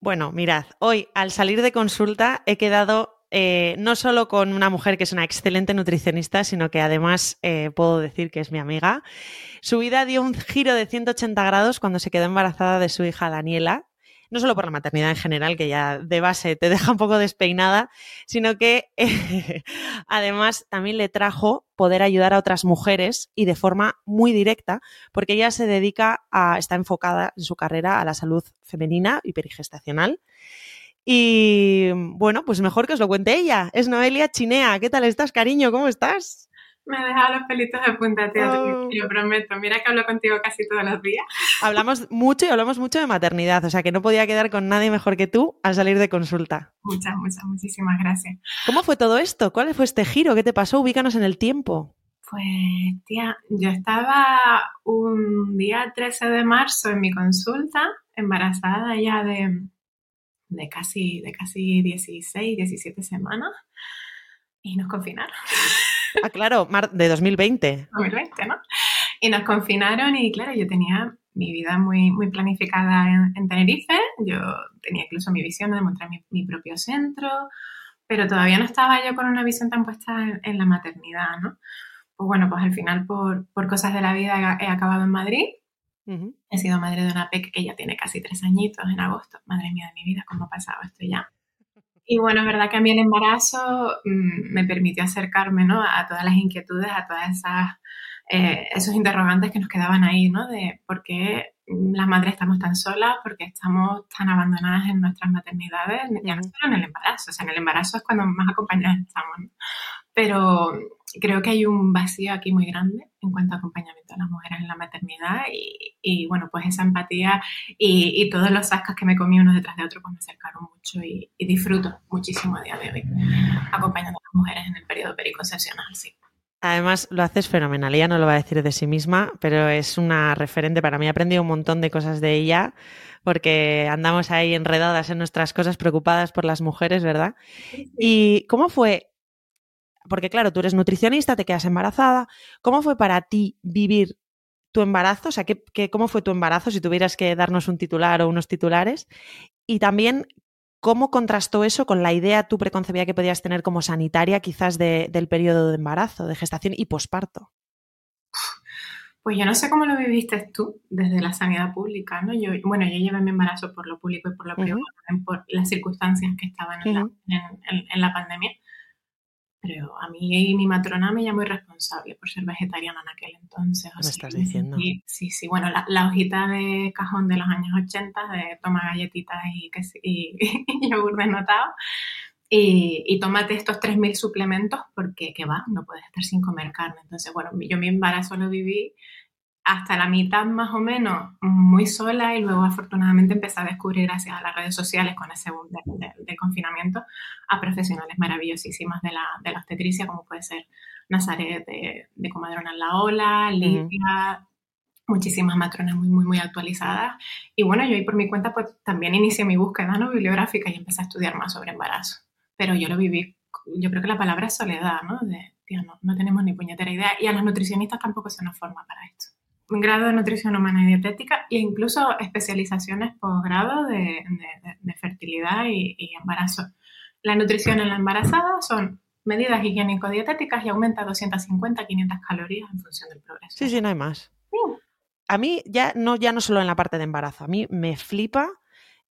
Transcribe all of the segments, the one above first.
Bueno, mirad, hoy al salir de consulta he quedado eh, no solo con una mujer que es una excelente nutricionista, sino que además eh, puedo decir que es mi amiga. Su vida dio un giro de 180 grados cuando se quedó embarazada de su hija Daniela, no solo por la maternidad en general, que ya de base te deja un poco despeinada, sino que además también le trajo poder ayudar a otras mujeres y de forma muy directa, porque ella se dedica a, está enfocada en su carrera a la salud femenina y perigestacional. Y bueno, pues mejor que os lo cuente ella. Es Noelia Chinea. ¿Qué tal estás, cariño? ¿Cómo estás? Me ha dejado los pelitos de punta, tío, oh. lo prometo. Mira que hablo contigo casi todos los días. Hablamos mucho y hablamos mucho de maternidad, o sea que no podía quedar con nadie mejor que tú al salir de consulta. Muchas, muchas, muchísimas gracias. ¿Cómo fue todo esto? ¿Cuál fue este giro? ¿Qué te pasó? Ubícanos en el tiempo. Pues, tía, yo estaba un día 13 de marzo en mi consulta, embarazada ya de, de, casi, de casi 16, 17 semanas, y nos confinaron. Ah, claro, de 2020. 2020, ¿no? Y nos confinaron y claro, yo tenía mi vida muy, muy planificada en, Tenerife, yo tenía incluso mi visión de montar mi, propio centro, pero todavía no estaba yo con una visión tan puesta en, la maternidad, ¿no? Pues bueno, pues al final por, por cosas de la vida he, acabado en Madrid. He sido madre de una peque que ya tiene casi tres añitos en agosto. Madre mía de mi vida, ¿cómo ha pasado esto ya? Y bueno, es verdad que a mí el embarazo mm, me permitió acercarme ¿no? a todas las inquietudes, a todas esas eh, esos interrogantes que nos quedaban ahí, ¿no? De por qué las madres estamos tan solas, por qué estamos tan abandonadas en nuestras maternidades, ya no solo en el embarazo, o sea, en el embarazo es cuando más acompañadas estamos, ¿no? Pero creo que hay un vacío aquí muy grande en cuanto a acompañamiento a las mujeres en la maternidad y, bueno, pues esa empatía y, todos los sacas que me comí uno detrás de otro pues me acercaron mucho y, disfruto muchísimo a día de hoy acompañando a las mujeres en el periodo periconcepcional, sí. Además, lo haces fenomenal. Ella no lo va a decir de sí misma, pero es una referente para mí. He aprendido un montón de cosas de ella porque andamos ahí enredadas en nuestras cosas, preocupadas por las mujeres, ¿verdad? ¿Y cómo fue porque claro, tú eres nutricionista, te quedas embarazada. ¿Cómo fue para ti vivir tu embarazo? O sea, ¿qué, cómo fue tu embarazo si tuvieras que darnos un titular o unos titulares? Y también, ¿cómo contrastó eso con la idea tú preconcebida que podías tener como sanitaria quizás del periodo de embarazo, de gestación y posparto? Pues yo no sé cómo lo viviste tú desde la sanidad pública, ¿no? Yo, bueno, yo llevé mi embarazo por lo público y por lo privado, por las circunstancias que estaban en la pandemia. Pero a mí mi matrona me llamó irresponsable por ser vegetariana en aquel entonces. ¿Me estás diciendo? Sí, sí, Bueno, la, hojita de cajón de los años 80 de toma galletitas y, y, y yogur desnotado y, y tómate estos 3.000 suplementos porque, ¿qué va? No puedes estar sin comer carne. Entonces, bueno, yo mi embarazo lo viví hasta la mitad más o menos muy sola y luego afortunadamente empecé a descubrir gracias a las redes sociales con ese boom de, confinamiento a profesionales maravillosísimas de la, de la obstetricia como puede ser Nazaret de, de Comadrona en la Ola, Lidia, muchísimas matronas muy, muy, muy actualizadas. Y bueno, yo ahí por mi cuenta pues también inicié mi búsqueda ¿no? bibliográfica y empecé a estudiar más sobre embarazo. Pero yo lo viví, yo creo que la palabra es soledad, ¿no? De, tío, no, no tenemos ni puñetera idea y a las nutricionistas tampoco se nos forma para esto grado de nutrición humana y dietética e incluso especializaciones posgrado de, de, fertilidad y, embarazo. La nutrición en la embarazada son medidas higiénico-dietéticas y aumenta 250 500 calorías en función del progreso. Sí, sí, no hay más. A mí ya no, ya no solo en la parte de embarazo, a mí me flipa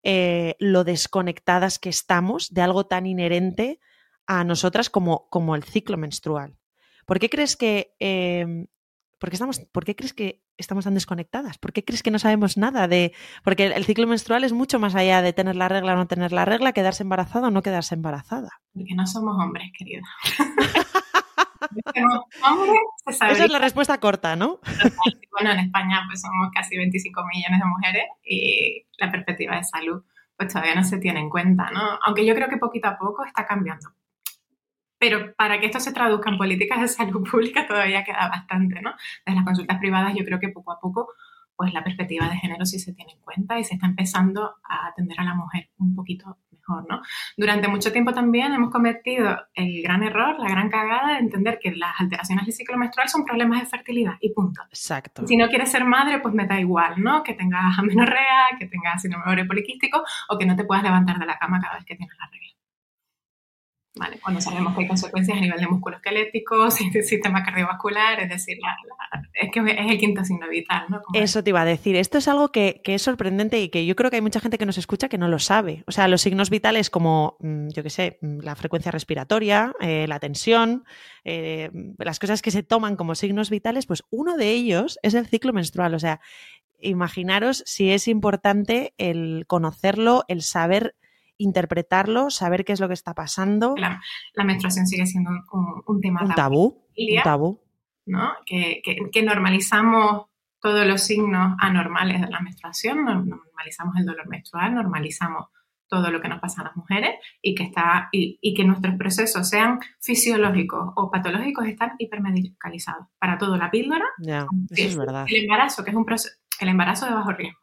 eh, lo desconectadas que estamos de algo tan inherente a nosotras como, como el ciclo menstrual. ¿Por qué crees que eh, ¿Por qué, estamos, ¿Por qué crees que estamos tan desconectadas? ¿Por qué crees que no sabemos nada de...? Porque el ciclo menstrual es mucho más allá de tener la regla o no tener la regla, quedarse embarazada o no quedarse embarazada. Porque no somos hombres, querida. Esa es la respuesta corta, ¿no? Bueno, en España pues somos casi 25 millones de mujeres y la perspectiva de salud pues todavía no se tiene en cuenta, ¿no? Aunque yo creo que poquito a poco está cambiando. Pero para que esto se traduzca en políticas de salud pública todavía queda bastante, ¿no? Desde las consultas privadas yo creo que poco a poco pues la perspectiva de género sí se tiene en cuenta y se está empezando a atender a la mujer un poquito mejor, ¿no? Durante mucho tiempo también hemos cometido el gran error, la gran cagada de entender que las alteraciones del ciclo menstrual son problemas de fertilidad y punto. Exacto. Si no quieres ser madre, pues me da igual, ¿no? Que tengas amenorrea, que tengas síndrome poliquístico o que no te puedas levantar de la cama cada vez que tienes la regla. ¿Vale? Cuando sabemos que hay consecuencias a nivel de músculo esquelético, sistema cardiovascular, es decir, es que es el quinto signo vital, ¿no? Eso te iba a decir. Esto es algo que, es sorprendente y que yo creo que hay mucha gente que nos escucha que no lo sabe. O sea, los signos vitales como, mm, yo qué sé, mm, la frecuencia respiratoria, eh, la tensión, eh, las cosas que se toman como signos vitales, pues uno de ellos es el ciclo menstrual. O sea, imaginaros si es importante el conocerlo, el saber interpretarlo, saber qué es lo que está pasando. La, la menstruación sigue siendo un, tema un tabú. Un tabú. ¿no? Que, que, normalizamos todos los signos anormales de la menstruación, normalizamos el dolor menstrual, normalizamos todo lo que nos pasa a las mujeres y que, está, y, y que nuestros procesos sean fisiológicos o patológicos están hipermedicalizados. Para todo, la píldora, eso es verdad. el embarazo, que es un proceso, el embarazo de bajo riesgo,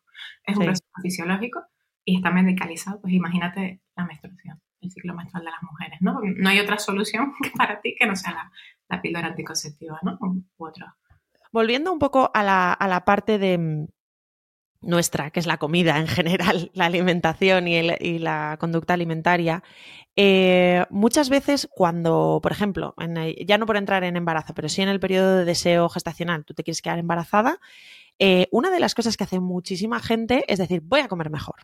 es un proceso fisiológico y está medicalizado, pues imagínate la menstruación, el ciclo menstrual de las mujeres, ¿no? No hay otra solución para ti que no sea la, la píldora anticonceptiva, ¿no? U otro. Volviendo un poco a la, a la parte de mm, nuestra, que es la comida en general, la alimentación y, la conducta alimentaria, eh, muchas veces cuando, por ejemplo, ya no por entrar en embarazo, pero sí en el periodo de deseo gestacional, tú te quieres quedar embarazada, eh, una de las cosas que hace muchísima gente es decir, voy a comer mejor.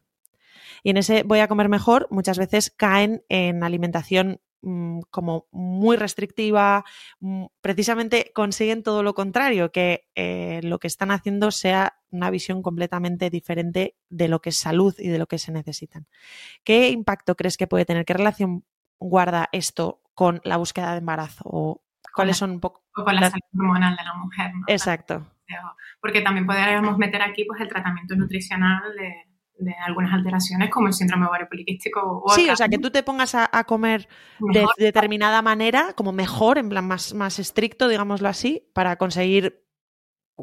Y en ese voy a comer mejor muchas veces caen en alimentación mm, como muy restrictiva, mm, precisamente consiguen todo lo contrario, que eh, lo que están haciendo sea una visión completamente diferente de lo que es salud y de lo que se necesitan. ¿Qué impacto crees que puede tener? ¿Qué relación guarda esto con la búsqueda de embarazo? ¿O cuáles son un poco... con la salud hormonal de la mujer. Exacto. Porque también podríamos meter aquí pues, el tratamiento nutricional de de algunas alteraciones como el síndrome ovario poliquístico. sí, o sea, que tú te pongas a, comer de determinada manera, como mejor, en plan más, más estricto, digámoslo así, para conseguir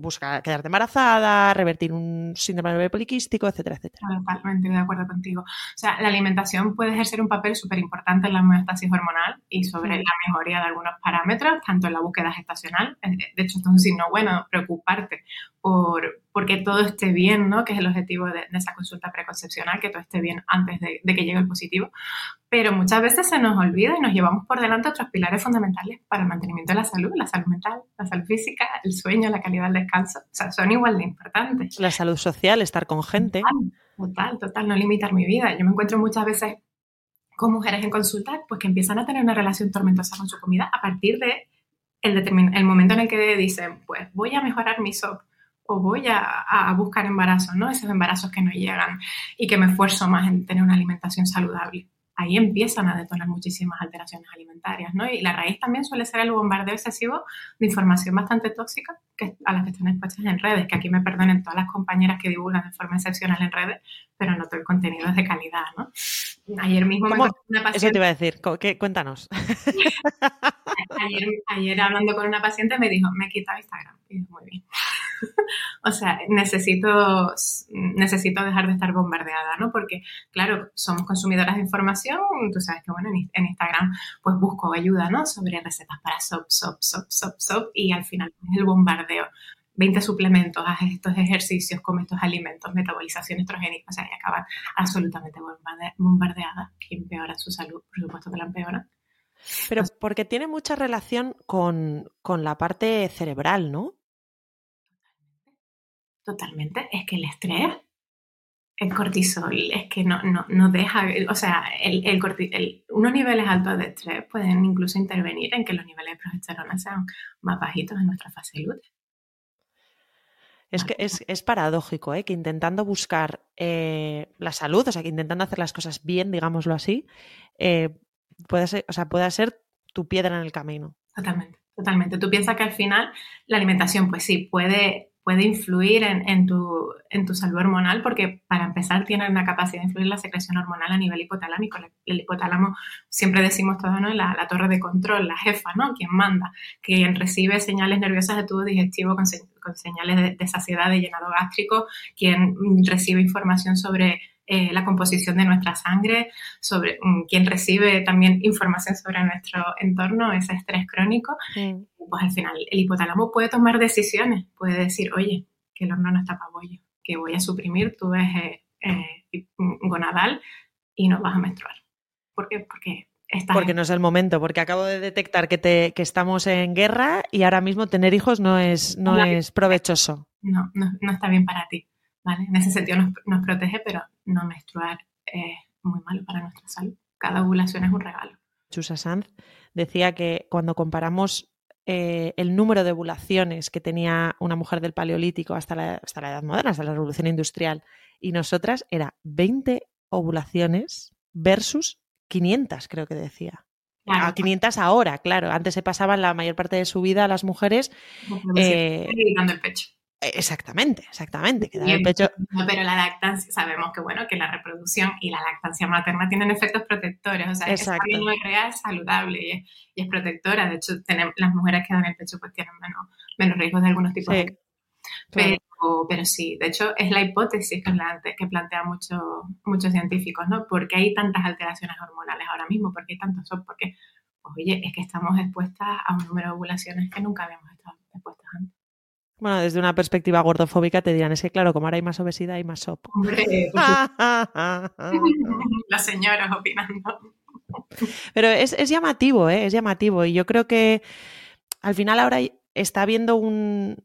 buscar quedarte embarazada, revertir un síndrome poliquístico, etcétera, etcétera. Totalmente de acuerdo contigo. O sea, la alimentación puede ejercer un papel súper importante en la homeostasis hormonal y sobre la mejoría de algunos parámetros, tanto en la búsqueda gestacional. De hecho, esto es un signo bueno, preocuparte por porque todo esté bien, ¿no? Que es el objetivo de, esa consulta preconcepcional, que todo esté bien antes de, de que llegue el positivo pero muchas veces se nos olvida y nos llevamos por delante otros pilares fundamentales para el mantenimiento de la salud, la salud mental, la salud física, el sueño, la calidad del descanso. O sea, son igual de importantes. La salud social, estar con gente. Total, total, no limitar mi vida. Yo me encuentro muchas veces con mujeres en consulta pues que empiezan a tener una relación tormentosa con su comida a partir de el, el momento en el que dicen, pues voy a mejorar mi SOP o voy a, a, buscar embarazos, ¿no? Esos embarazos que no llegan y que me esfuerzo más en tener una alimentación saludable ahí empiezan a detonar muchísimas alteraciones alimentarias, ¿no? Y la raíz también suele ser el bombardeo excesivo de información bastante tóxica que, a las que están expuestas en redes, que aquí me perdonen todas las compañeras que divulgan de forma excepcional en redes, pero no todo el contenido es de calidad, ¿no? Ayer mismo me una paciente... Eso te iba a decir, ¿Qué? cuéntanos. ayer, ayer hablando con una paciente me dijo, me he quitado Instagram. Y muy bien. o sea, necesito, necesito dejar de estar bombardeada, ¿no? Porque, claro, somos consumidoras de información, tú sabes que, bueno, en, Instagram, pues busco ayuda, ¿no? Sobre recetas para SOP, SOP, SOP, SOP, SOP, y al final es el bombardeo. 20 suplementos, haz estos ejercicios, come estos alimentos, metabolización estrogénica, o sea, y acaban absolutamente bombardeadas y empeoran su salud, por supuesto que la empeoran. Pero porque tiene mucha relación con, con la parte cerebral, ¿no? Totalmente. Es que el estrés, el cortisol, es que no, no, no deja, o sea, el, el, unos niveles altos de estrés pueden incluso intervenir en que los niveles de progesterona sean más bajitos en nuestra fase lútea. Es que es, es paradójico, ¿eh? que intentando buscar eh, la salud, o sea, que intentando hacer las cosas bien, digámoslo así, eh, puede, ser, o sea, puede ser tu piedra en el camino. Totalmente, totalmente. Tú piensas que al final la alimentación, pues sí, puede puede influir en, tu, en tu salud hormonal porque para empezar tiene una capacidad de influir en la secreción hormonal a nivel hipotalámico. El hipotálamo, siempre decimos todo, ¿no? La, la, torre de control, la jefa, ¿no? Quien manda, quien recibe señales nerviosas de tubo digestivo con, señales de, saciedad, de llenado gástrico, quien recibe información sobre eh, la composición de nuestra sangre, sobre mm, quien recibe también información sobre nuestro entorno, ese estrés crónico, pues al final el hipotálamo puede tomar decisiones, puede decir, oye, que el horno no está para bollo, que voy a suprimir tu eje eh, gonadal y no vas a menstruar. ¿Por qué? Porque porque no es el momento, porque acabo de detectar que, te, que estamos en guerra y ahora mismo tener hijos no es, no es provechoso. No, no, está bien para ti. ¿vale? En ese sentido nos, nos protege, pero no menstruar es muy malo para nuestra salud. Cada ovulación es un regalo. Chusa Sanz decía que cuando comparamos eh, el número de ovulaciones que tenía una mujer del Paleolítico hasta la, hasta la Edad Moderna, hasta la Revolución Industrial, y nosotras, era 20 ovulaciones versus 500, creo que decía. A 500 ahora, claro. Antes se pasaban la mayor parte de su vida a las mujeres. Eh, el pecho. Exactamente, exactamente. el pecho. pero la lactancia, sabemos que bueno, que la reproducción y la lactancia materna tienen efectos protectores. O sea, es real, es saludable y es, protectora. De hecho, tenemos, las mujeres que dan el pecho pues tienen menos, menos riesgos de algunos tipos de. Pero, pero sí, de hecho es la hipótesis que, plantean muchos muchos científicos, ¿no? ¿Por qué hay tantas alteraciones hormonales ahora mismo? ¿Por qué hay tantos Porque, pues, oye, es que estamos expuestas a un número de ovulaciones que nunca habíamos estado expuestas antes. Bueno, desde una perspectiva gordofóbica te dirán, es que claro, como ahora hay más obesidad, hay más SOP. Hombre, las señoras opinando. Pero es, es llamativo, ¿eh? es llamativo. Y yo creo que al final ahora está habiendo un,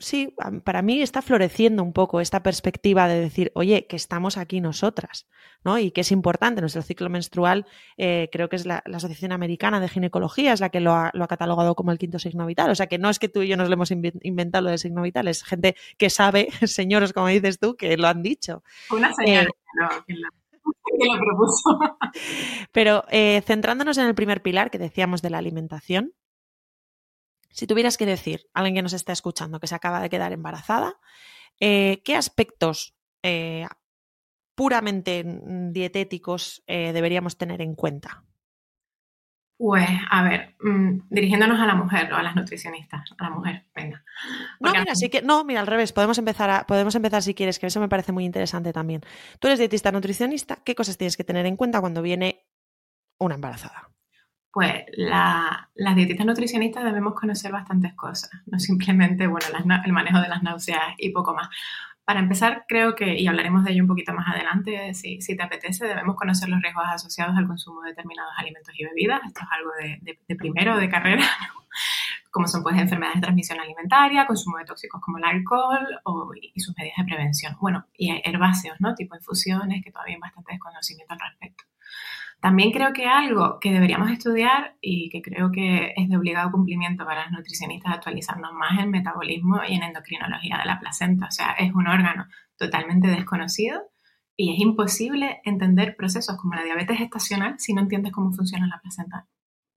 sí, para mí está floreciendo un poco esta perspectiva de decir, oye, que estamos aquí nosotras, ¿no? Y que es importante. Nuestro ciclo menstrual, eh, creo que es la, Asociación Americana de Ginecología, es la que lo ha, catalogado como el quinto signo vital. O sea, que no es que tú y yo nos lo hemos inventado lo del signo vital, es gente que sabe, señores, como dices tú, que lo han dicho. Una señora eh, que, lo, propuso. Pero eh, centrándonos en el primer pilar que decíamos de la alimentación, si tuvieras que decir a alguien que nos está escuchando que se acaba de quedar embarazada, eh, ¿qué aspectos eh, puramente dietéticos eh, deberíamos tener en cuenta? Pues, a ver, mm, dirigiéndonos a la mujer o a las nutricionistas, a la mujer, venga. no, mira, sí que, no, mira, al revés, podemos empezar, podemos empezar si quieres, que eso me parece muy interesante también. Tú eres dietista nutricionista, ¿qué cosas tienes que tener en cuenta cuando viene una embarazada? Pues las dietistas nutricionistas debemos conocer bastantes cosas, no simplemente bueno, el manejo de las náuseas y poco más. Para empezar, creo que, y hablaremos de ello un poquito más adelante, si, te apetece, debemos conocer los riesgos asociados al consumo de determinados alimentos y bebidas. Esto es algo de, de, primero, de carrera, como son pues enfermedades de transmisión alimentaria, consumo de tóxicos como el alcohol y sus medidas de prevención. Bueno, y herbáceos, ¿no? Tipo infusiones, que todavía hay bastante desconocimiento al respecto. También creo que algo que deberíamos estudiar y que creo que es de obligado cumplimiento para los nutricionistas actualizarnos más en metabolismo y en endocrinología de la placenta. O sea, es un órgano totalmente desconocido y es imposible entender procesos como la diabetes gestacional si no entiendes cómo funciona la placenta.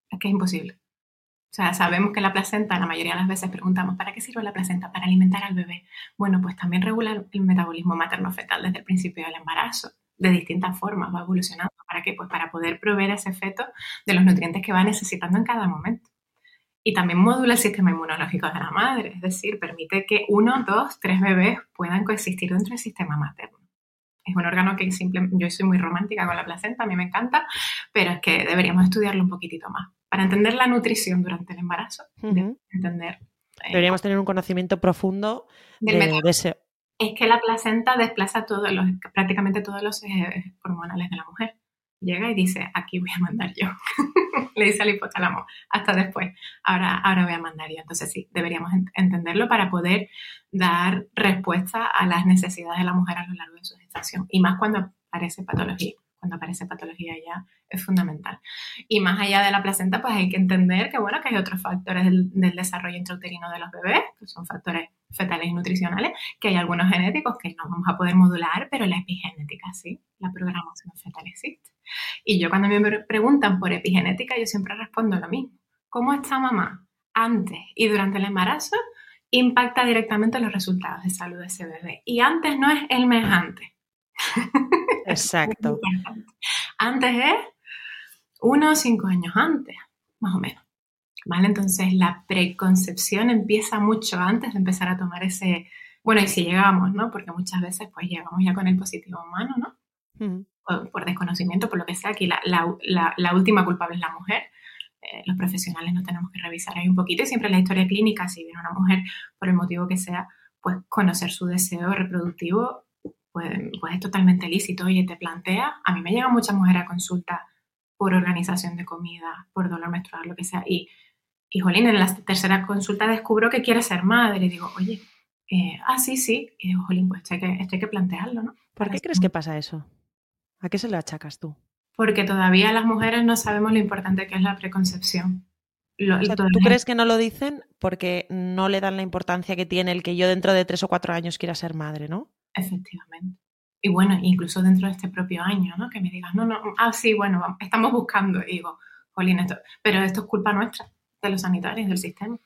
Es que es imposible. O sea, sabemos que la placenta, la mayoría de las veces preguntamos, ¿para qué sirve la placenta? Para alimentar al bebé. Bueno, pues también regula el metabolismo materno-fetal desde el principio del embarazo de distintas formas, va evolucionando. ¿Para qué? Pues para poder proveer a ese feto de los nutrientes que va necesitando en cada momento. Y también modula el sistema inmunológico de la madre, es decir, permite que uno, dos, tres bebés puedan coexistir dentro del sistema materno. Es un órgano que simplemente, yo soy muy romántica con la placenta, a mí me encanta, pero es que deberíamos estudiarlo un poquitito más. Para entender la nutrición durante el embarazo, entender... Eh, deberíamos tener un conocimiento profundo de, de ese es que la placenta desplaza todos los, prácticamente todos los ejes hormonales de la mujer. Llega y dice, aquí voy a mandar yo. Le dice al hipotálamo, hasta después, ahora, ahora voy a mandar yo. Entonces sí, deberíamos entenderlo para poder dar respuesta a las necesidades de la mujer a lo largo de su gestación. Y más cuando aparece patología cuando aparece patología ya es fundamental. Y más allá de la placenta, pues hay que entender que, bueno, que hay otros factores del, desarrollo intrauterino de los bebés, que son factores fetales y nutricionales, que hay algunos genéticos que no vamos a poder modular, pero la epigenética sí, la programación fetal existe. Y yo cuando me preguntan por epigenética, yo siempre respondo lo mismo. ¿Cómo está mamá antes y durante el embarazo? impacta directamente los resultados de salud de ese bebé. Y antes no es el mes antes. Exacto. antes es uno o cinco años antes, más o menos. ¿Vale? Entonces la preconcepción empieza mucho antes de empezar a tomar ese, bueno, y si llegamos, ¿no? Porque muchas veces pues llegamos ya con el positivo humano, ¿no? por, desconocimiento, por lo que sea, aquí la, la, la, última culpable es la mujer. Eh, los profesionales no tenemos que revisar ahí un poquito y siempre en la historia clínica, si viene una mujer por el motivo que sea, pues conocer su deseo reproductivo pues, pues es totalmente lícito. Oye, te plantea, a mí me llegan muchas mujeres a consulta por organización de comida, por dolor menstrual, lo que sea, y, y Jolín, en la tercera consulta descubro que quiere ser madre y digo, oye, eh, ah, sí, sí, y digo, Jolín, pues esto hay que, hay que plantearlo, ¿no? ¿Por qué crees que pasa eso? ¿A qué se lo achacas tú? Porque todavía las mujeres no sabemos lo importante que es la preconcepción. ¿Tú crees que no lo dicen porque no le dan la importancia que tiene el que yo dentro de tres o cuatro años quiera ser madre, ¿no? Efectivamente. Y bueno, incluso dentro de este propio año, ¿no? Que me digas, no, no, ah, sí, bueno, estamos buscando. Y digo, Jolín, esto, pero esto es culpa nuestra, de los sanitarios, del sistema.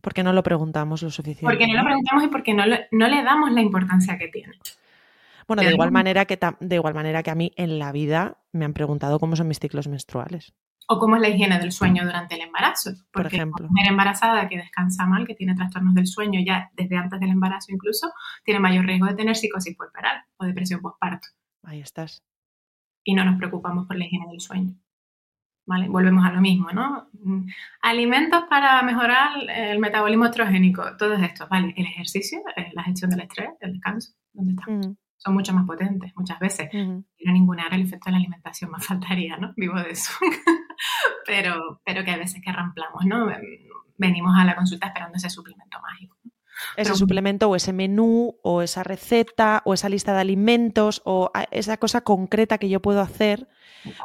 Porque no lo preguntamos lo suficiente. Porque no lo preguntamos y porque no, no le damos la importancia que tiene. Bueno, de igual, manera que de igual manera que a mí en la vida me han preguntado cómo son mis ciclos menstruales. O cómo es la higiene del sueño durante el embarazo. Por ejemplo. Una mujer embarazada que descansa mal, que tiene trastornos del sueño ya desde antes del embarazo incluso, tiene mayor riesgo de tener psicosis puerperal o depresión postparto. Ahí estás. Y no nos preocupamos por la higiene del sueño. ¿Vale? Volvemos a lo mismo, ¿no? Mm, alimentos para mejorar el metabolismo estrogénico, todos estos, ¿vale? El ejercicio, eh, la gestión del estrés, el descanso, ¿dónde está? Mm son mucho más potentes muchas veces. Y no ningunear el efecto de la alimentación, más faltaría, ¿no? Vivo de eso. pero, pero que a veces que ramplamos, ¿no? Venimos a la consulta esperando ese suplemento mágico. Ese suplemento o ese menú o esa receta o esa lista de alimentos o esa cosa concreta que yo puedo hacer.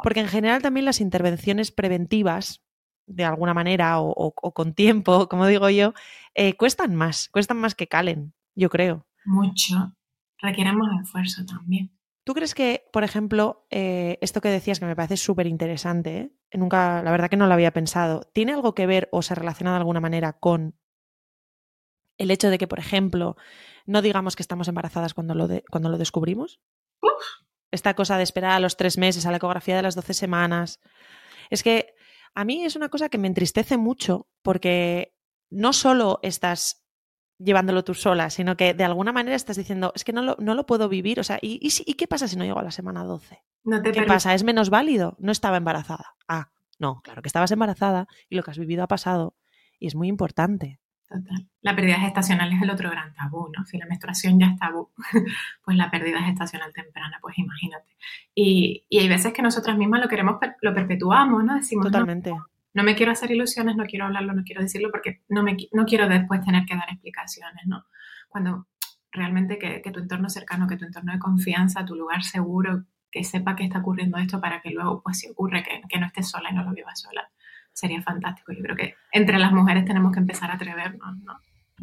Porque en general también las intervenciones preventivas, de alguna manera o, con tiempo, como digo yo, eh, cuestan más, cuestan más que calen, yo creo. Mucho requieren más esfuerzo también. ¿Tú crees que, por ejemplo, eh, esto que decías que me parece súper interesante, ¿eh? nunca, la verdad que no lo había pensado, ¿tiene algo que ver o se relaciona de alguna manera con el hecho de que, por ejemplo, no digamos que estamos embarazadas cuando lo, cuando lo descubrimos? Esta cosa de esperar a los tres meses, a la ecografía de las doce semanas. Es que a mí es una cosa que me entristece mucho porque no solo estás llevándolo tú sola, sino que de alguna manera estás diciendo, es que no lo, no lo puedo vivir. O sea, ¿y, y, qué pasa si no llego a la semana 12? ¿Qué pasa? ¿Es menos válido? No estaba embarazada. Ah, no, claro que estabas embarazada y lo que has vivido ha pasado y es muy importante. Total. La pérdida gestacional es el otro gran tabú, ¿no? Si la menstruación ya es tabú, pues la pérdida gestacional temprana, pues imagínate. Y, y hay veces que nosotras mismas lo queremos, lo perpetuamos, ¿no? Decimos, Totalmente no me quiero hacer ilusiones, no quiero hablarlo, no quiero decirlo porque no, me, no quiero después tener que dar explicaciones, ¿no? Cuando realmente que, tu entorno cercano, que tu entorno de confianza, tu lugar seguro, que sepa que está ocurriendo esto para que luego, pues si ocurre, que, no estés sola y no lo vivas sola. Sería fantástico. Yo creo que entre las mujeres tenemos que empezar a atrevernos, ¿no?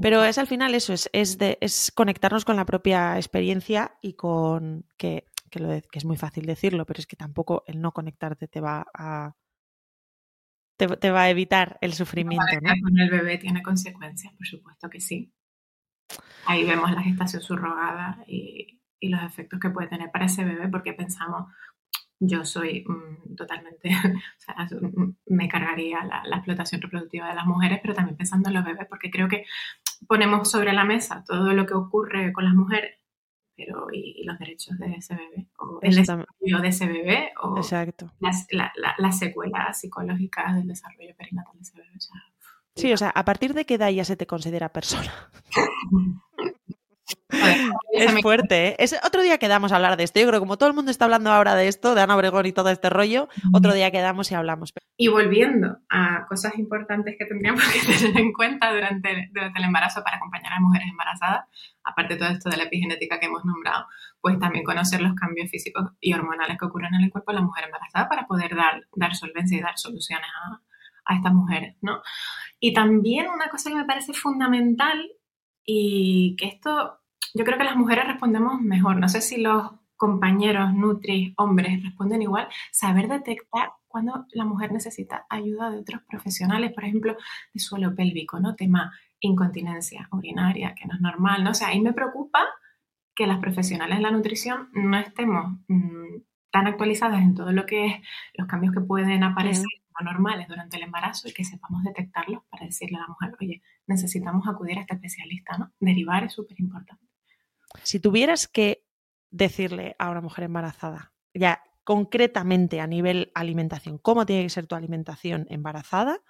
Pero es al final eso, es, es, de, es conectarnos con la propia experiencia y con que, que, lo que es muy fácil decirlo, pero es que tampoco el no conectarte te va a, te, va a evitar el sufrimiento. ¿no? Con el bebé tiene consecuencias, por supuesto que sí. Ahí vemos la gestación subrogada y, y los efectos que puede tener para ese bebé, porque pensamos, yo soy mm, totalmente, o sea, mm, me cargaría la, la, explotación reproductiva de las mujeres, pero también pensando en los bebés, porque creo que ponemos sobre la mesa todo lo que ocurre con las mujeres pero ¿y, los derechos de ese bebé? ¿O el desarrollo de ese bebé? ¿O Exacto. Las, la, secuelas psicológicas del desarrollo perinatal de ese bebé? sí, o sea, ¿a partir de qué edad ya se te considera persona? es fuerte, ¿eh? Es, otro día quedamos a hablar de esto. Yo creo que como todo el mundo está hablando ahora de esto, de Ana Obregón y todo este rollo, otro día quedamos y hablamos. Y volviendo a cosas importantes que tendríamos que tener en cuenta durante, durante el embarazo para acompañar a mujeres embarazadas, aparte de todo esto de la epigenética que hemos nombrado, pues también conocer los cambios físicos y hormonales que ocurren en el cuerpo de la mujer embarazada para poder dar, dar solvencia y dar soluciones a, a estas mujeres, ¿no? Y también una cosa que me parece fundamental y que esto, yo creo que las mujeres respondemos mejor. No sé si los compañeros, nutris, hombres responden igual. Saber detectar cuando la mujer necesita ayuda de otros profesionales, por ejemplo, de suelo pélvico, ¿no? Tema incontinencia urinaria, que no es normal, ¿no? O sea, ahí me preocupa que las profesionales de la nutrición no estemos mm, tan actualizadas en todo lo que es los cambios que pueden aparecer no normales durante el embarazo y que sepamos detectarlos para decirle a la mujer, oye, necesitamos acudir a este especialista, ¿no? Derivar es súper importante. Si tuvieras que decirle a una mujer embarazada, ya concretamente a nivel alimentación, cómo tiene que ser tu alimentación embarazada,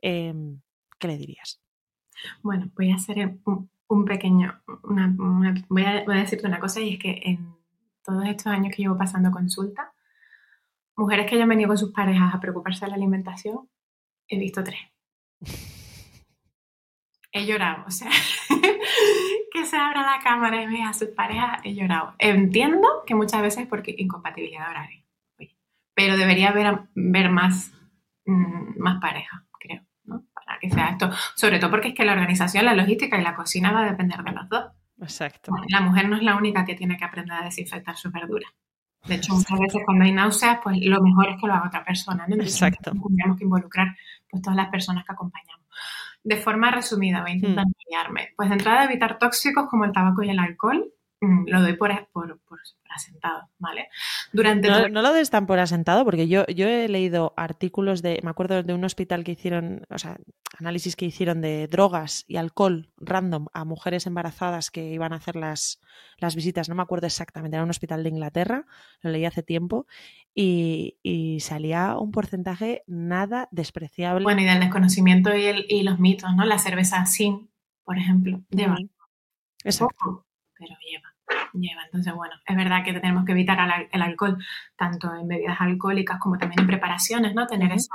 em, ¿qué le dirías? Bueno, voy a hacer un, pequeño, voy, a, decirte una cosa y es que en todos estos años que llevo pasando consulta, mujeres que hayan venido con sus parejas a preocuparse de la alimentación, he visto tres. He llorado, o sea, que se abra la cámara y vea a sus parejas, he llorado. Entiendo que muchas veces es porque incompatibilidad horaria, pero debería haber ver más, mm, más pareja, creo, ¿no? Para que sea esto, sobre todo porque es que la organización, la logística y la cocina va a depender de los dos. Exacto. La mujer no es la única que tiene que aprender a desinfectar sus verduras. De hecho, muchas veces cuando hay náuseas, pues lo mejor es que lo haga otra persona. ¿no? Exacto. Tenemos que involucrar pues, todas las personas que acompañamos. De forma resumida, voy a intentar mm. Pues de entrada, evitar tóxicos como el tabaco y el alcohol. Lo doy por, por, por, asentado, ¿vale? Durante no, no, lo des tan por asentado, porque yo, yo he leído artículos de, me acuerdo de un hospital que hicieron, o sea, análisis que hicieron de drogas y alcohol random a mujeres embarazadas que iban a hacer las, las visitas, no me acuerdo exactamente, era un hospital de Inglaterra, lo leí hace tiempo, y, y salía un porcentaje nada despreciable. Bueno, y del desconocimiento y, el, y los mitos, ¿no? La cerveza sin, por ejemplo, lleva. Exacto. pero lleva lleva. Entonces, bueno, es verdad que tenemos que evitar el alcohol, tanto en bebidas alcohólicas como también en preparaciones, ¿no? Tener esa,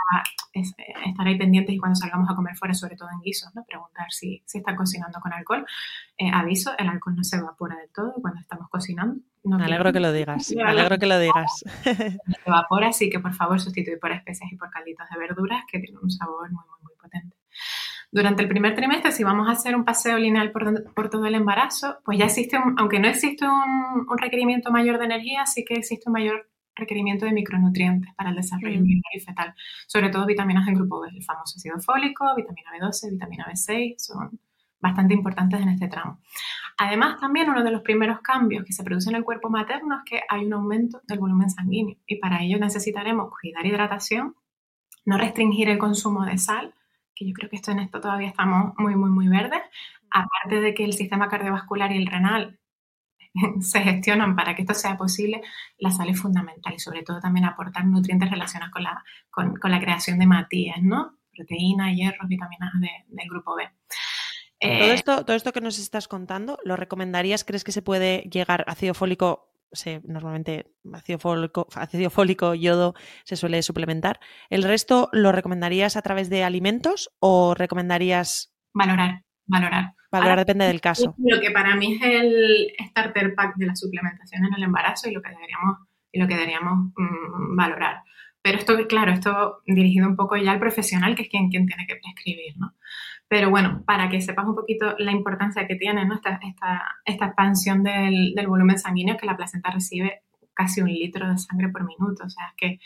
estar ahí pendientes y cuando salgamos a comer fuera, sobre todo en guisos, ¿no? Preguntar si, si está cocinando con alcohol. Eh, aviso, el alcohol no se evapora del todo cuando estamos cocinando. me alegro que lo digas, me alegro que lo digas. Se evapora, así que por favor sustituir por especias y por calditos de verduras que tienen un sabor muy, muy, muy potente. Durante el primer trimestre, si vamos a hacer un paseo lineal por, todo el embarazo, pues ya existe, aunque no existe un, requerimiento mayor de energía, sí que existe un mayor requerimiento de micronutrientes para el desarrollo mm. fetal, sobre todo vitaminas del grupo B, el famoso ácido fólico, vitamina B12, vitamina B6, son bastante importantes en este tramo. Además, también uno de los primeros cambios que se produce en el cuerpo materno es que hay un aumento del volumen sanguíneo y para ello necesitaremos cuidar hidratación, no restringir el consumo de sal, que yo creo que esto en esto todavía estamos muy, muy, muy verdes, aparte de que el sistema cardiovascular y el renal se gestionan para que esto sea posible, la sal es fundamental y sobre todo también aportar nutrientes relacionados con la, con, la creación de matías, ¿no? Proteínas, hierros, vitaminas del grupo B. todo, eh, esto, todo esto que nos estás contando, ¿lo recomendarías? ¿Crees que se puede llegar ácido fólico normalmente ácido fólico, ácido fólico, yodo se suele suplementar. ¿El resto lo recomendarías a través de alimentos o recomendarías? Valorar, valorar. Valorar depende del caso. Lo que para mí es el starter pack de la suplementación en el embarazo y lo que deberíamos, y lo que deberíamos mm, valorar. Pero esto, claro, esto dirigido un poco ya al profesional, que es quien, quien tiene que prescribir, ¿no? Pero bueno, para que sepas un poquito la importancia que tiene ¿no? esta, esta, expansión del, del, volumen sanguíneo, que la placenta recibe casi un litro de sangre por minuto. O sea, es que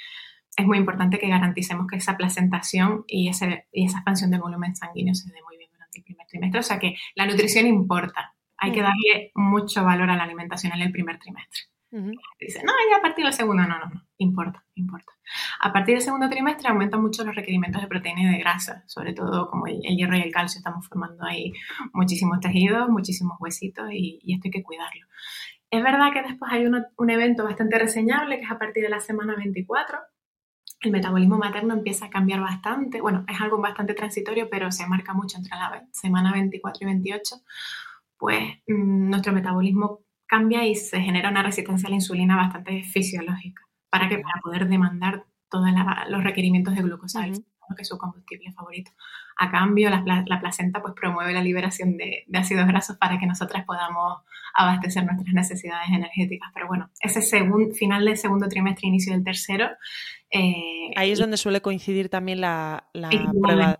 es muy importante que garanticemos que esa placentación y, ese, y esa expansión del volumen sanguíneo se dé muy bien durante el primer trimestre. O sea que la nutrición importa. Hay que darle mucho valor a la alimentación en el primer trimestre. Dice, no, ya a partir del segundo, no, no, no, importa, importa. A partir del segundo trimestre aumentan mucho los requerimientos de proteína y de grasa, sobre todo como el, hierro y el calcio, estamos formando ahí muchísimos tejidos, muchísimos huesitos y, esto hay que cuidarlo. Es verdad que después hay un evento bastante reseñable que es a partir de la semana 24. El metabolismo materno empieza a cambiar bastante, bueno, es algo bastante transitorio, pero se marca mucho entre la semana 24 y 28, pues mm, nuestro metabolismo cambia y se genera una resistencia a la insulina bastante fisiológica para que para poder demandar todos los requerimientos de glucosa, que es su combustible favorito. A cambio, la, placenta pues promueve la liberación de, ácidos grasos para que nosotras podamos abastecer nuestras necesidades energéticas. Pero bueno, ese final del segundo trimestre, inicio del tercero. Eh, Ahí es donde suele coincidir también la, prueba.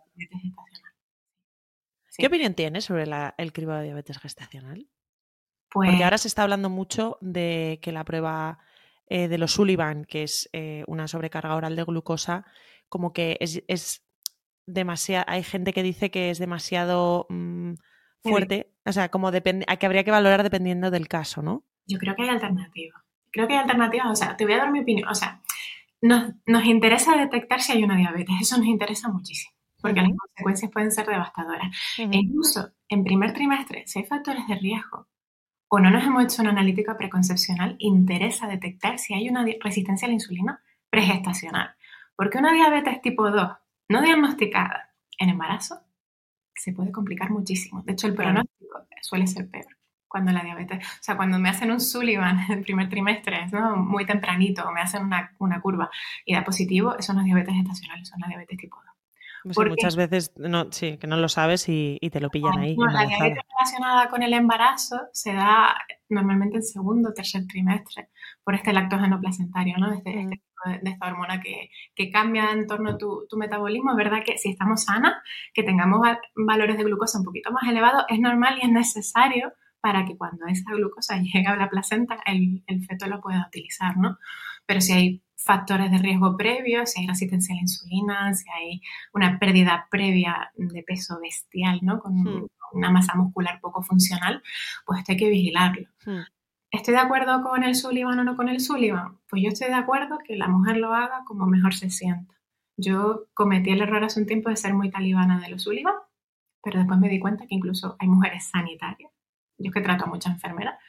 ¿Qué opinión tienes sobre el cribo de diabetes gestacional? Porque pues ahora se está hablando mucho de que la prueba eh, de los Sullivan, que es eh, una sobrecarga oral de glucosa, como que es, demasiado, hay gente que dice que es demasiado mm, fuerte, o sea, como depende, que habría que valorar dependiendo del caso, ¿no? Yo creo que hay alternativas. Creo que hay alternativas, o sea, te voy a dar mi opinión, o sea, nos, interesa detectar si hay una diabetes, eso nos interesa muchísimo, porque las consecuencias pueden ser devastadoras. E incluso en primer trimestre, si hay factores de riesgo o no nos hemos hecho una analítica preconcepcional, interesa detectar si hay una resistencia a la insulina pregestacional. Porque una diabetes tipo 2 no diagnosticada en embarazo se puede complicar muchísimo. De hecho, el pronóstico suele ser peor cuando la diabetes, o sea, cuando me hacen un Sullivan en el primer trimestre, ¿no? muy tempranito, o me hacen una, una, curva y da positivo, eso no es diabetes gestacional, eso es una diabetes tipo 2. Pues muchas veces no, sí, que no lo sabes y, te lo pillan ahí. la diabetes relacionada con el embarazo se da normalmente en segundo o tercer trimestre por este lactógeno placentario, ¿no? Este, este de, esta hormona que, que, cambia en torno a tu, tu, metabolismo. Es verdad que si estamos sanas, que tengamos valores de glucosa un poquito más elevados, es normal y es necesario para que cuando esa glucosa llegue a la placenta, el, el feto lo pueda utilizar, ¿no? Pero si hay factores de riesgo previos, si hay resistencia a la insulina, si hay una pérdida previa de peso bestial, ¿no? Con hmm. una masa muscular poco funcional, pues esto hay que vigilarlo. Hmm. ¿Estoy de acuerdo con el Sullivan o no con el Sullivan? Pues yo estoy de acuerdo que la mujer lo haga como mejor se sienta. Yo cometí el error hace un tiempo de ser muy talibana de los Sullivan, pero después me di cuenta que incluso hay mujeres sanitarias, yo que trato a muchas enfermeras,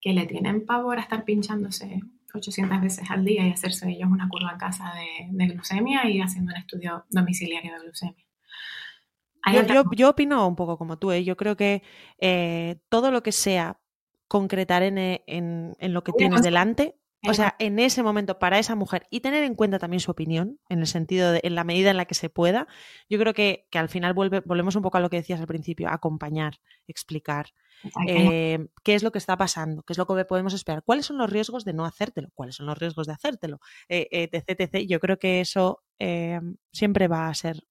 que le tienen pavor a estar pinchándose 800 veces al día y hacerse ellos una curva en casa de, glucemia y haciendo un estudio domiciliario de glucemia. Yo, opino un poco como tú, ¿eh? yo creo que eh, todo lo que sea concretar en, en, en lo que tienes delante, o sea, en ese momento para esa mujer y tener en cuenta también su opinión, en el sentido de, en la medida en la que se pueda, yo creo que, que al final vuelve, volvemos un poco a lo que decías al principio, acompañar, explicar, eh, qué es lo que está pasando, qué es lo que podemos esperar, cuáles son los riesgos de no hacértelo, cuáles son los riesgos de hacértelo, eh, etc, etc. Yo creo que eso eh, siempre va a ser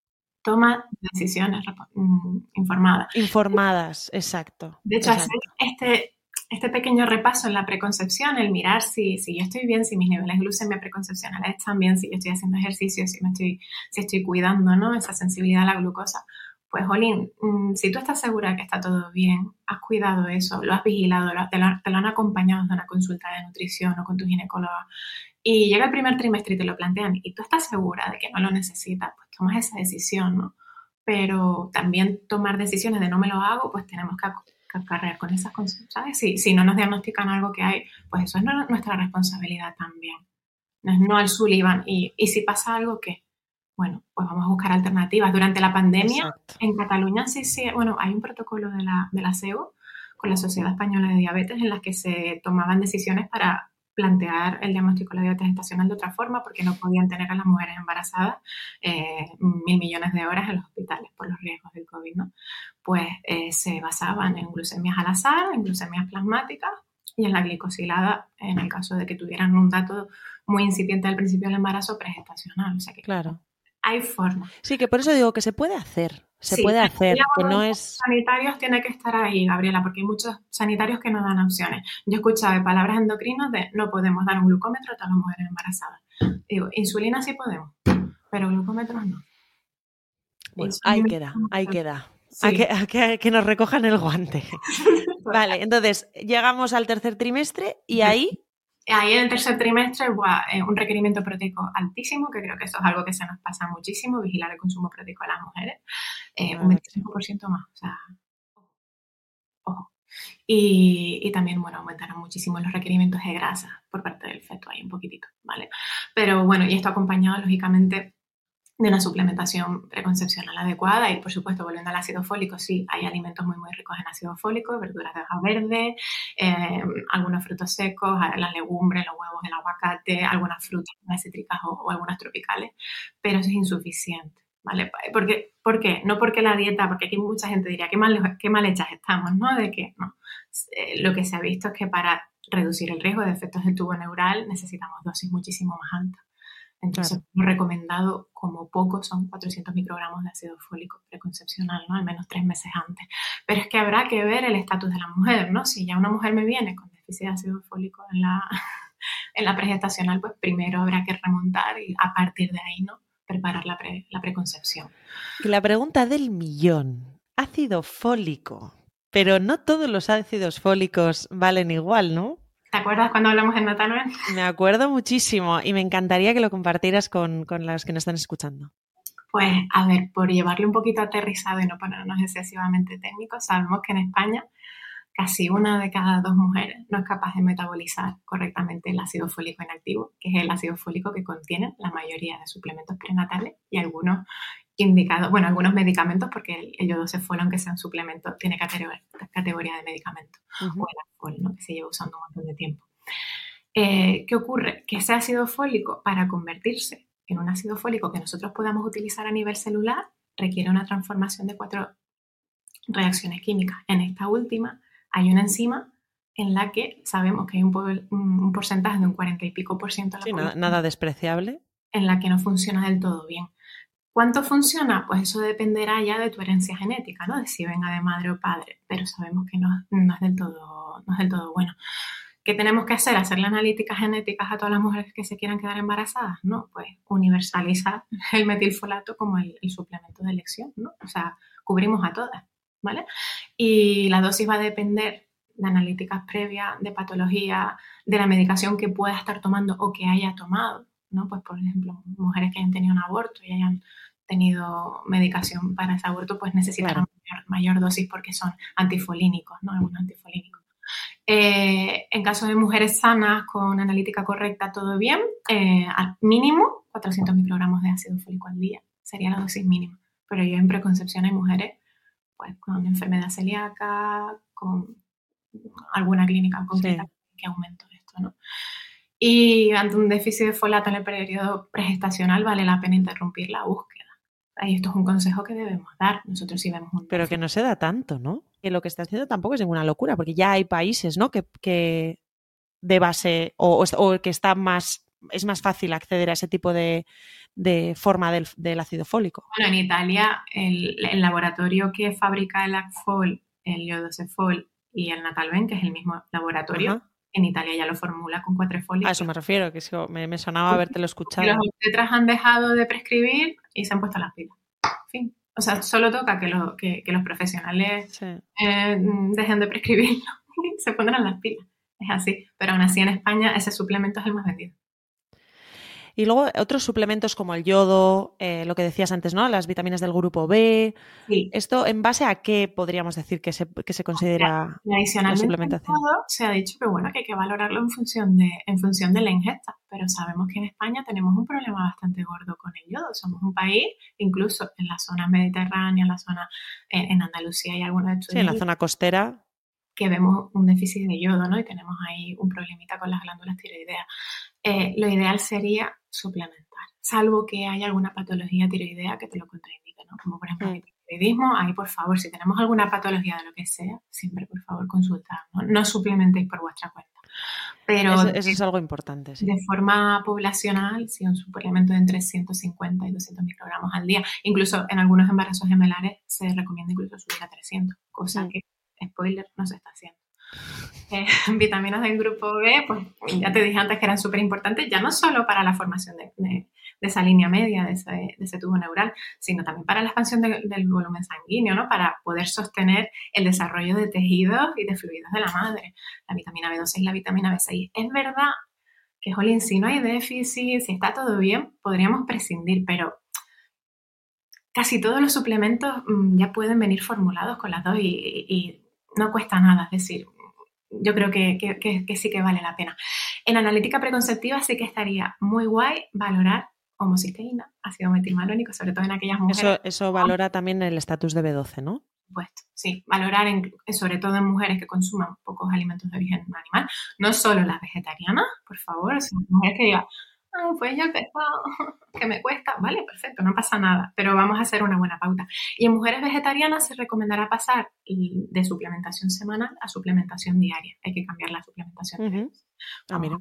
toma decisiones mm, informadas. Informadas, exacto. De hecho, hacer este, este pequeño repaso en la preconcepción, el mirar si, si yo estoy bien, si mis niveles de glucemia preconcepcionales están bien, si yo estoy haciendo ejercicio, si, me estoy, si estoy cuidando ¿no? esa sensibilidad a la glucosa, pues, Jolín, mm, si tú estás segura que está todo bien, has cuidado eso, lo has vigilado, te, lo, han acompañado en una consulta de nutrición o con tu ginecóloga, y llega el primer trimestre y te lo plantean y tú estás segura de que no lo necesitas, pues tomas esa decisión, ¿no? Pero también tomar decisiones de no me lo hago, pues tenemos que, acarrear con esas cosas, ¿sabes? Si, si no nos diagnostican algo que hay, pues eso es nuestra responsabilidad también. No es no al Sullivan. Y, y si pasa algo, ¿qué? bueno, pues vamos a buscar alternativas. Durante la pandemia, en Cataluña sí, sí, bueno, hay un protocolo de la, de la SEO con la Sociedad Española de Diabetes en las que se tomaban decisiones para plantear el diagnóstico de la diabetes estacional de otra forma porque no podían tener a las mujeres embarazadas eh, mil millones de horas en los hospitales por los riesgos del COVID, ¿no? Pues eh, se basaban en glucemias al azar, en glucemias plasmáticas y en la glicosilada en el caso de que tuvieran un dato muy incipiente al principio del embarazo pregestacional. O sea que claro hay forma. Sí, que por eso digo que se puede hacer, se puede hacer, que no es... sanitarios tiene que estar ahí, Gabriela, porque hay muchos sanitarios que no dan opciones. Yo he escuchado de palabras endocrinas de no podemos dar un glucómetro a todas las mujeres embarazadas. Digo, insulina sí podemos, pero glucómetros no. Bueno, ahí queda, ahí queda. que, que, nos recojan el guante. vale, entonces llegamos al tercer trimestre y ahí Ahí en el tercer trimestre, eh, un requerimiento proteico altísimo, que creo que eso es algo que se nos pasa muchísimo, vigilar el consumo proteico de las mujeres, eh, un 25% más, o sea, ojo. Y, y, también, bueno, aumentaron muchísimo los requerimientos de grasa por parte del feto, ahí un poquitito, ¿vale? Pero bueno, y esto acompañado, lógicamente, de una suplementación preconcepcional adecuada y por supuesto volviendo al ácido fólico, sí, hay alimentos muy muy ricos en ácido fólico, verduras de hoja verde, eh, algunos frutos secos, las legumbres, los huevos, el aguacate, algunas frutas cítricas o, o, algunas tropicales, pero eso es insuficiente, ¿vale? Porque, ¿Por qué? No porque la dieta, porque aquí mucha gente diría, qué mal, qué mal hechas estamos, ¿no? De que no. Eh, lo que se ha visto es que para reducir el riesgo de efectos del tubo neural necesitamos dosis muchísimo más altas. Entonces, lo recomendado como poco son 400 microgramos de ácido fólico preconcepcional, ¿no? Al menos tres meses antes. Pero es que habrá que ver el estatus de la mujer, ¿no? Si ya una mujer me viene con déficit de ácido fólico en la, en la pregestacional, pues primero habrá que remontar y a partir de ahí, ¿no? preparar la, la preconcepción. Y la pregunta del millón, ácido fólico, pero no todos los ácidos fólicos valen igual, ¿no? ¿Te acuerdas cuando hablamos en Natal? Me acuerdo muchísimo y me encantaría que lo compartieras con, con las que nos están escuchando. Pues, a ver, por llevarle un poquito aterrizado y no ponernos excesivamente técnicos, sabemos que en España casi una de cada dos mujeres no es capaz de metabolizar correctamente el ácido fólico inactivo, que es el ácido fólico que contiene la mayoría de suplementos prenatales y algunos indicados, bueno, algunos medicamentos, porque el, el yodo cefolo, aunque sea un suplemento, tiene categoría, categoría de medicamento, o el alcohol, ¿no? que se lleva usando un montón de tiempo. Eh, ¿Qué ocurre? Que ese ácido fólico, para convertirse en un ácido fólico que nosotros podamos utilizar a nivel celular, requiere una transformación de cuatro reacciones químicas. En esta última hay una enzima en la que sabemos que hay un, un porcentaje de un 40 y pico por ciento. Sí, nada, nada despreciable. En la que no funciona del todo bien. ¿Cuánto funciona? Pues eso dependerá ya de tu herencia genética, ¿no? De si venga de madre o padre, pero sabemos que no, es, del todo, no es del todo bueno. ¿Qué tenemos que hacer? ¿Hacerle analíticas genéticas a todas las mujeres que se quieran quedar embarazadas? No, pues universalizar el metilfolato como el, el suplemento de elección, ¿no? O sea, cubrimos a todas, ¿vale? Y la dosis va a depender de analíticas previas, de patología, de la medicación que pueda estar tomando o que haya tomado, ¿no? Pues, por ejemplo, mujeres que hayan tenido un aborto y hayan tenido medicación para ese aborto, pues necesitan claro. mayor, mayor, dosis porque son antifolínicos, ¿no? Algunos antifolínicos. Eh, en caso de mujeres sanas con analítica correcta, todo bien, eh, al mínimo 400 microgramos de ácido fólico al día sería la dosis mínima. Pero yo en preconcepción hay mujeres pues, con enfermedad celíaca, con alguna clínica concreta sí. que aumento esto, ¿no? Y ante un déficit de folato en el periodo pregestacional vale la pena interrumpir la búsqueda. Y esto es un consejo que debemos dar. Nosotros sí vemos un Pero que no se da tanto, ¿no? Que lo que está haciendo tampoco es ninguna locura, porque ya hay países, ¿no? Que, que de base o, o, que está más es más fácil acceder a ese tipo de, de forma del, del, ácido fólico. Bueno, en Italia el, el laboratorio que fabrica el Acfol, el Iodocefol y el Natalven, que es el mismo laboratorio, Ajá en Italia ya lo formula con cuatro folios. A eso me refiero, que eso me, me sonaba haberte lo escuchado. Los obstetras han dejado de prescribir y se han puesto las pilas. En fin. O sea, solo toca que, lo, que, que los profesionales sí. eh, dejen de prescribirlo y se pondrán las pilas. Es así. Pero aún así en España ese suplemento es el más vendido. Y luego otros suplementos como el yodo, eh, lo que decías antes, ¿no? Las vitaminas del grupo B. Sí. ¿Esto en base a qué podríamos decir que se, que se considera la suplementación? Todo, se ha dicho que bueno, que hay que valorarlo en función, de, en función de la ingesta, pero sabemos que en España tenemos un problema bastante gordo con el yodo. Somos un país, incluso en la zona mediterránea, en la zona, en, en Andalucía y algunos estudios. Sí, en la zona costera que vemos un déficit de yodo, ¿no? Y tenemos ahí un problemita con las glándulas tiroideas. Eh, lo ideal sería suplementar, salvo que haya alguna patología tiroidea que te lo contraindique, ¿no? Como por ejemplo mm. el tiroidismo, ahí por favor, si tenemos alguna patología de lo que sea, siempre por favor consultar, ¿no? No suplementéis por vuestra cuenta. Pero eso, eso es algo importante. Sí. De forma poblacional, sí, un suplemento de entre 150 y 200 microgramos al día. Incluso en algunos embarazos gemelares se recomienda incluso subir a 300, cosa mm. que spoiler, no se está haciendo. Eh, vitaminas del grupo B, pues ya te dije antes que eran súper importantes, ya no solo para la formación de, esa línea media, de ese, tubo neural, sino también para la expansión de, del volumen sanguíneo, ¿no? Para poder sostener el desarrollo de tejidos y de fluidos de la madre. La vitamina B12 y la vitamina B6. Es verdad que, jolín, si no hay déficit, si está todo bien, podríamos prescindir, pero casi todos los suplementos mmm, ya pueden venir formulados con las dos y, y, no cuesta nada, es decir, yo creo que, que, que, que, sí que vale la pena. En analítica preconceptiva sí que estaría muy guay valorar homocisteína, ácido metilmalónico, sobre todo en aquellas mujeres. Eso, eso valora también el estatus de B12, ¿no? Supuesto, sí, valorar en, sobre todo en mujeres que consuman pocos alimentos de origen animal, no solo las vegetarianas, por favor, sino mujeres que digan, ah, pues yo que, que me cuesta, vale, perfecto, no pasa nada, pero vamos a hacer una buena pauta. Y en mujeres vegetarianas se recomendará pasar de suplementación semanal a suplementación diaria. Hay que cambiar la suplementación. Uh -huh. ah, mira.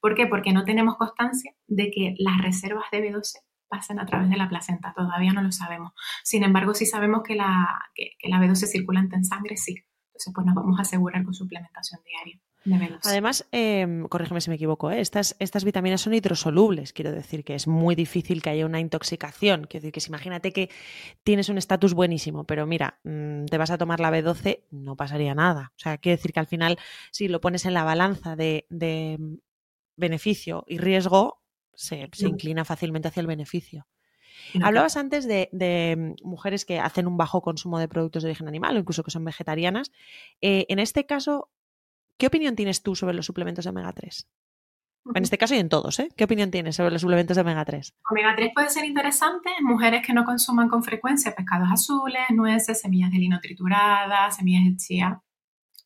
¿Por qué? Porque no tenemos constancia de que las reservas de B12 pasen a través de la placenta, todavía no lo sabemos. Sin embargo, sí sabemos que la, que, que la B12 circulante en sangre, sí. Entonces, pues nos vamos a asegurar con suplementación diaria. Además, eh, corrígeme si me equivoco, ¿eh? estas, estas vitaminas son hidrosolubles, quiero decir que es muy difícil que haya una intoxicación. Quiero decir que si imagínate que tienes un estatus buenísimo, pero mira, mm, te vas a tomar la B12, no pasaría nada. O sea, quiero decir que al final, si lo pones en la balanza de, beneficio y riesgo, se, inclina fácilmente hacia el beneficio. Hablabas antes de, mujeres que hacen un bajo consumo de productos de origen animal o incluso que son vegetarianas. Eh, en este caso, ¿Qué opinión tienes tú sobre los suplementos de omega 3? En este caso y en todos, ¿eh? ¿Qué opinión tienes sobre los suplementos de omega 3? Omega 3 puede ser interesante en mujeres que no consuman con frecuencia pescados azules, nueces, semillas de lino trituradas, semillas de chía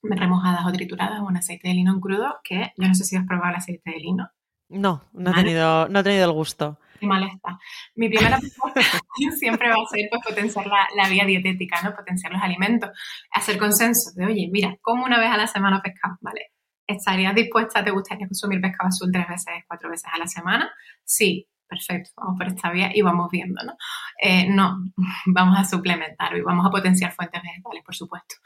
remojadas o trituradas o un aceite de lino en crudo, que yo no sé si has probado el aceite de lino. No, no he, tenido, no he tenido el gusto mal está. Mi primera siempre va a ser pues, potenciar la, la, vía dietética, ¿no? Potenciar los alimentos, hacer consenso de, oye, mira, como una vez a la semana pescado, ¿vale? ¿Estarías dispuesta, te gustaría consumir pescado azul tres veces, cuatro veces a la semana? Sí, perfecto, vamos por esta vía y vamos viendo, ¿no? Eh, no, vamos a suplementar y vamos a potenciar fuentes vegetales, por supuesto.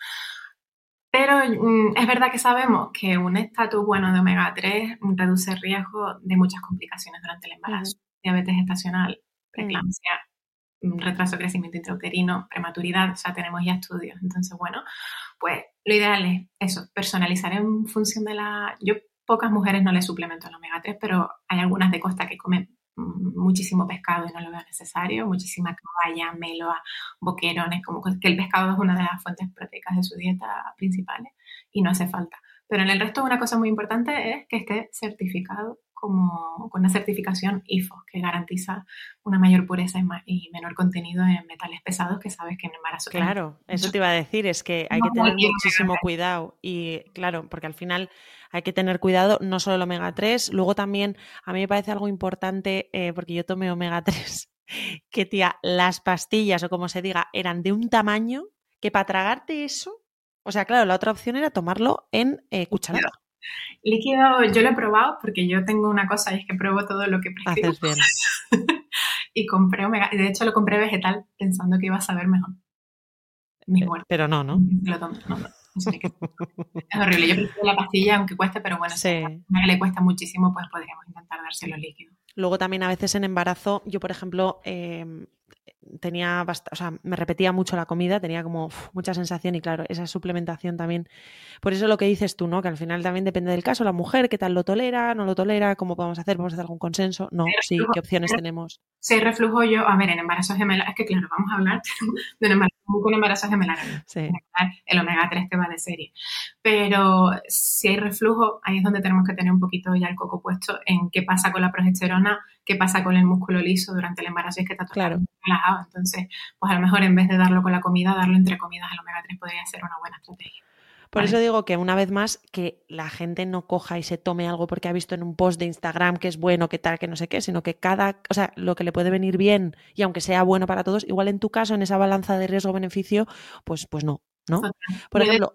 Pero mm, es verdad que sabemos que un estatus bueno de omega 3 reduce el riesgo de muchas complicaciones durante el embarazo diabetes estacional, preeclampsia, mm, retraso de crecimiento intrauterino, prematuridad, o sea, tenemos ya estudios. Entonces, bueno, pues lo ideal es eso, personalizar en función de la... Yo pocas mujeres no les suplemento el omega 3, pero hay algunas de costa que comen mm, muchísimo pescado y no lo veo necesario, muchísima caballa, meloa, boquerones, como que el pescado es una de las fuentes proteicas de su dieta principales y no hace falta. Pero en el resto una cosa muy importante es que esté certificado como con una certificación IFO que garantiza una mayor pureza y, menor contenido en metales pesados que sabes que en embarazo. Claro, eso te iba a decir, es que hay que tener muchísimo cuidado y claro, porque al final hay que tener cuidado no solo el omega 3, luego también a mí me parece algo importante eh, porque yo tomé omega 3 que tía, las pastillas o como se diga eran de un tamaño que para tragarte eso, o sea, claro, la otra opción era tomarlo en eh, cucharada. Líquido, yo lo he probado porque yo tengo una cosa y es que pruebo todo lo que prescribo. Y compré omega, de hecho lo compré vegetal pensando que iba a saber mejor. Pero no, ¿no? Lo tomo, no, Es horrible. Yo prefiero la pastilla, aunque cueste, pero bueno, si a le cuesta muchísimo, pues podríamos intentar dárselo líquido. Luego también a veces en embarazo, yo por ejemplo, eh, tenía o sea, me repetía mucho la comida, tenía como mucha sensación y claro, esa suplementación también. Por eso lo que dices tú, ¿no? Que al final también depende del caso, la mujer, qué tal lo tolera, no lo tolera, cómo podemos hacer, vamos a hacer algún consenso, no, sí, qué opciones tenemos. Sí, reflujo yo, a ver, en embarazos gemelar, es que claro, vamos a hablar de un embarazo, un embarazo gemelar, sí. el omega 3 te va de serie. Pero si hay reflujo, ahí es donde tenemos que tener un poquito ya el coco puesto en qué pasa con la progesterona, qué pasa con el músculo liso durante el embarazo, y es que está todo claro. relajado. Entonces, pues a lo mejor en vez de darlo con la comida, darlo entre comidas al omega 3 podría ser una buena estrategia. Por eso digo que una vez más, que la gente no coja y se tome algo porque ha visto en un post de Instagram que es bueno, que tal, que no sé qué, sino que cada, o sea, lo que le puede venir bien y aunque sea bueno para todos, igual en tu caso, en esa balanza de riesgo-beneficio, pues, pues no, ¿no? Por ejemplo,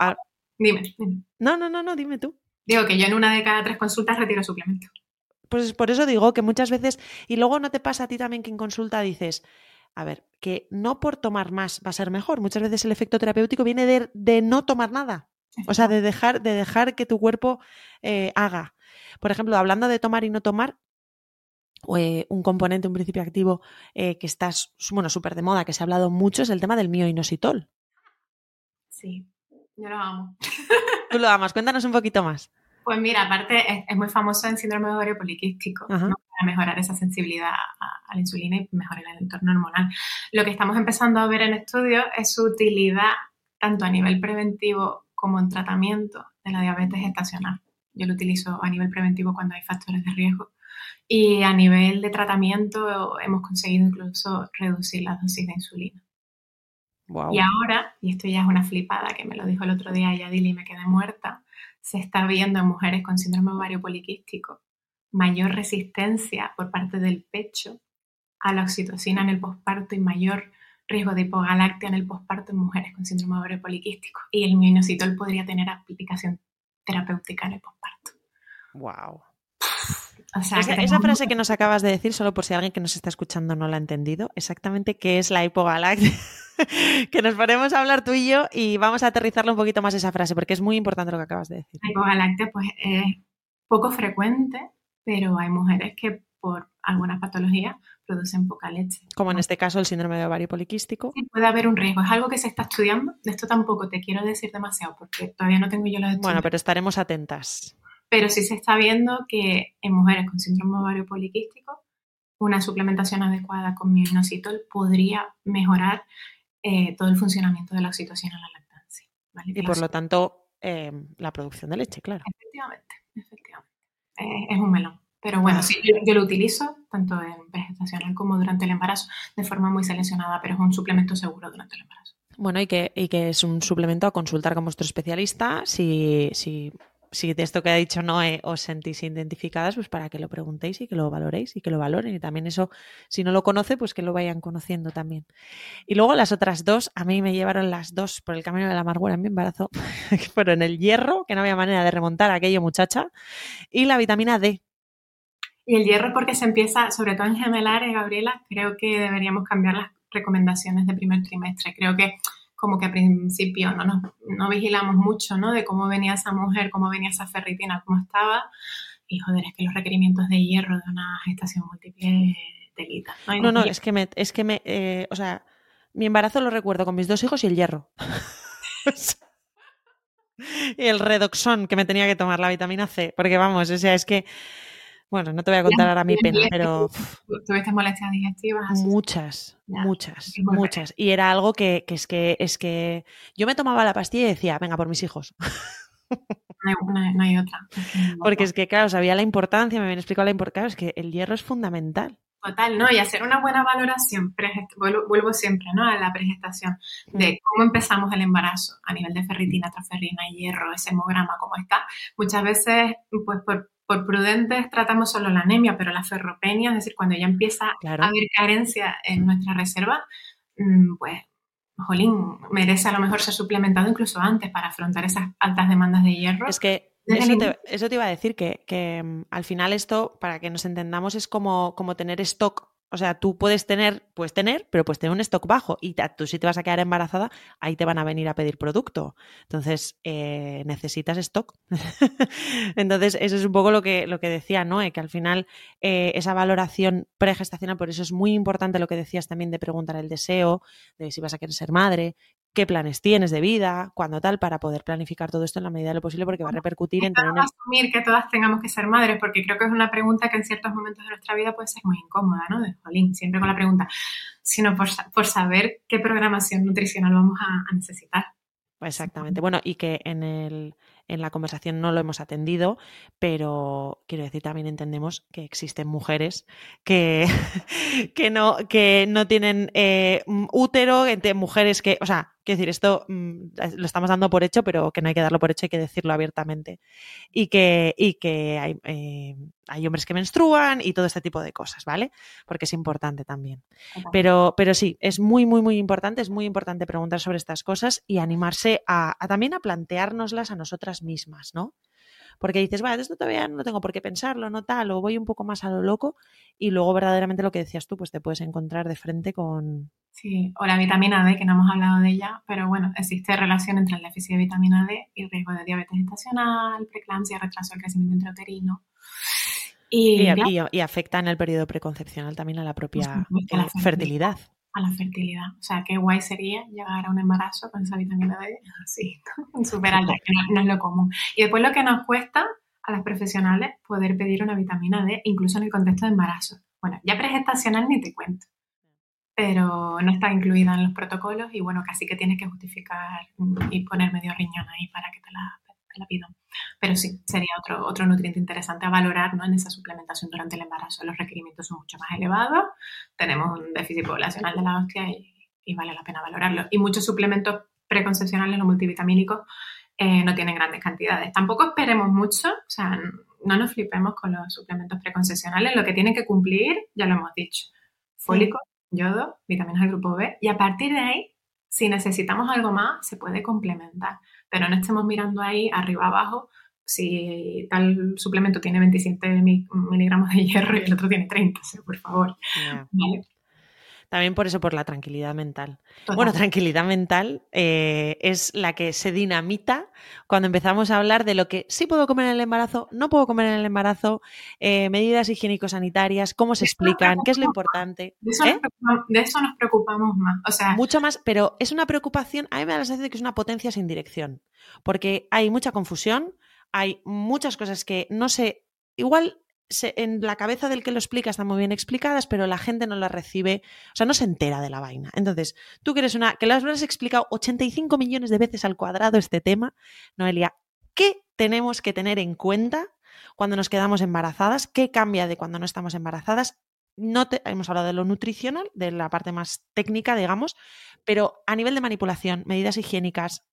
dime, No, no, no, no, dime tú. Digo que yo en una de cada tres consultas retiro suplemento. Pues por eso digo que muchas veces, y luego no te pasa a ti también que en consulta dices, a ver, que no por tomar más va a ser mejor. Muchas veces el efecto terapéutico viene de, de no tomar nada. O sea, de dejar, de dejar que tu cuerpo eh, haga. Por ejemplo, hablando de tomar y no tomar, eh, un componente, un principio activo eh, que está bueno, súper de moda, que se ha hablado mucho, es el tema del mioinositol. Sí, yo lo amo. Tú lo amas, cuéntanos un poquito más. Pues mira, aparte es, muy famoso en síndrome de ovario poliquístico, para mejorar esa sensibilidad a, la insulina y mejorar el entorno hormonal. Lo que estamos empezando a ver en estudios es su utilidad tanto a nivel preventivo como en tratamiento de la diabetes estacional. Yo lo utilizo a nivel preventivo cuando hay factores de riesgo. Y a nivel de tratamiento hemos conseguido incluso reducir la dosis de insulina. Y ahora, y esto ya es una flipada que me lo dijo el otro día Yadili y me quedé muerta, se está viendo en mujeres con síndrome ovario poliquístico mayor resistencia por parte del pecho a la oxitocina en el posparto y mayor riesgo de hipogalactia en el posparto en mujeres con síndrome ovario poliquístico. Y el mioinositol podría tener aplicación terapéutica en el posparto. Wow. esa, frase que nos acabas de decir, solo por si alguien que nos está escuchando no la ha entendido, exactamente qué es la hipogalactia. que nos ponemos a hablar tú y yo y vamos a aterrizarle un poquito más esa frase, porque es muy importante lo que acabas de decir. La hipogalactia, pues es poco frecuente, pero hay mujeres que por alguna patología producen poca leche. Como en este caso el síndrome de ovario poliquístico. Sí, puede haber un riesgo. Es algo que se está estudiando. De esto tampoco te quiero decir demasiado porque todavía no tengo yo los estudios. Bueno, pero estaremos atentas pero sí se está viendo que en mujeres con síndrome ovario poliquístico, una suplementación adecuada con mioinositol podría mejorar eh, todo el funcionamiento de la oxitocina en la lactancia. Y por lo tanto, em, la producción de leche, claro. Efectivamente, efectivamente. Eh, es un melón. Pero bueno, sí, yo, lo utilizo tanto en vegetacional como durante el embarazo de forma muy seleccionada, pero es un suplemento seguro durante el embarazo. Bueno, y que, y que es un suplemento a consultar con vuestro especialista si, si si de esto que ha dicho Noé os sentís identificadas, pues para que lo preguntéis y que lo valoréis y que lo valoren. Y también eso, si no lo conoce, pues que lo vayan conociendo también. Y luego las otras dos, a mí me llevaron las dos por el camino de la amargura en mi embarazo, que fueron el hierro, que no había manera de remontar aquello muchacha, y la vitamina D. Y el hierro porque se empieza, sobre todo en gemelares, Gabriela, creo que deberíamos cambiar las recomendaciones de primer trimestre. Creo que como que al principio no, no, no vigilamos mucho, ¿no? De cómo venía esa mujer, cómo venía esa ferritina, cómo estaba. Y joder, es que los requerimientos de hierro de una gestación múltiple telita. No, no, no, es que me, es que me, eh, o sea, mi embarazo lo recuerdo con mis dos hijos y el hierro. y el redoxón que me tenía que tomar, la vitamina C, porque vamos, o sea, es que bueno, no te voy a contar ahora mi pena, pero... ¿Tuviste molestias digestivas? Muchas, muchas, muchas. Y era algo que, es que es que yo me tomaba la pastilla y decía, venga, por mis hijos. No hay, otra. Porque es que, claro, sabía la importancia, me habían explicado la importancia, es que el hierro es fundamental. Total, ¿no? Y hacer una buena valoración, vuelvo, vuelvo, siempre, ¿no? A la pregestación, de cómo empezamos el embarazo a nivel de ferritina, transferrina, hierro, ese hemograma, cómo está. Muchas veces, pues por por prudentes tratamos solo la anemia, pero la ferropenia, es decir, cuando ya empieza a haber carencia en nuestra reserva, mm, pues, jolín, merece a lo mejor ser suplementado incluso antes para afrontar esas altas demandas de hierro. Es que eso te, eso te, iba a decir, que, que, mm, al final esto, para que nos entendamos, es como, como tener stock o sea, tú puedes tener, puedes tener, pero puedes tener un stock bajo y tú si te vas a quedar embarazada, ahí te van a venir a pedir producto. Entonces, eh, necesitas stock. Entonces, eso es un poco lo que, lo que decía Noé, que al final eh, esa valoración pregestacional, por eso es muy importante lo que decías también de preguntar el deseo, de si vas a querer ser madre, qué planes tienes de vida, cuándo tal, para poder planificar todo esto en la medida de lo posible, porque va a repercutir en tener... No asumir que todas tengamos que ser madres, porque creo que es una pregunta que en ciertos momentos de nuestra vida puede ser muy incómoda, ¿no? De jolín, siempre con la pregunta, sino por, por saber qué programación nutricional vamos a necesitar. Exactamente. Bueno, y que en el en la conversación no lo hemos atendido, pero quiero decir, también entendemos que existen mujeres que, que, no, que no tienen eh, útero, mujeres que, o sea, quiero decir, esto mm, lo estamos dando por hecho, pero que no hay que darlo por hecho, hay que decirlo abiertamente. Y que, y que hay, eh, hay hombres que menstruan y todo este tipo de cosas, ¿vale? Porque es importante también. Pero, pero sí, es muy, muy, muy importante, es muy importante preguntar sobre estas cosas y animarse a, a también a planteárnoslas a nosotras mismas, ¿no? Porque dices, bueno, esto todavía no tengo por qué pensarlo, no tal, o voy un poco más a lo loco, y luego verdaderamente lo que decías tú, pues te puedes encontrar de frente con... Sí, o la vitamina D, que no hemos hablado de ella, pero bueno, existe relación entre el déficit de vitamina D y el riesgo de diabetes gestacional, preeclampsia, retraso del crecimiento intrauterino. Y, y, afecta en el periodo preconcepcional también a la propia fertilidad a la fertilidad. O sea, qué guay sería llegar a un embarazo con esa vitamina D así, súper alta, que no, es lo común. Y después lo que nos cuesta a las profesionales poder pedir una vitamina D, incluso en el contexto de embarazo. Bueno, ya pregestacional ni te cuento, pero no está incluida en los protocolos y bueno, casi que tienes que justificar y poner medio riñón ahí para que te la la pido. Pero sí, sería otro, otro nutriente interesante a valorar ¿no? en esa suplementación durante el embarazo. Los requerimientos son mucho más elevados, tenemos un déficit poblacional de la hostia y, vale la pena valorarlo. Y muchos suplementos preconcepcionales, los multivitamínicos, eh, no tienen grandes cantidades. Tampoco esperemos mucho, o sea, no nos flipemos con los suplementos preconcepcionales. Lo que tienen que cumplir, ya lo hemos dicho, fólico, yodo, vitaminas del grupo B, y a partir de ahí, si necesitamos algo más, se puede complementar pero no estemos mirando ahí arriba abajo. Si tal suplemento tiene 27 miligramos de hierro y el otro tiene 30, por favor. También por eso, por la tranquilidad mental. Bueno, tranquilidad mental eh, es la que se dinamita cuando empezamos a hablar de lo que sí puedo comer en el embarazo, no puedo comer en el embarazo, eh, medidas higiénico-sanitarias, cómo se explican, qué es lo importante. ¿Eh? De eso, nos preocupamos más. O sea, Mucho más, pero es una preocupación, a mí me da la sensación de que es una potencia sin dirección, porque hay mucha confusión, hay muchas cosas que no sé, igual en la cabeza del que lo explica están muy bien explicadas, pero la gente no las recibe, o sea, no se entera de la vaina. Entonces, tú que eres una, que lo has explicado 85 millones de veces al cuadrado este tema, Noelia, ¿qué tenemos que tener en cuenta cuando nos quedamos embarazadas? ¿Qué cambia de cuando no estamos embarazadas? No te, hemos hablado de lo nutricional, de la parte más técnica, digamos, pero a nivel de manipulación, medidas higiénicas,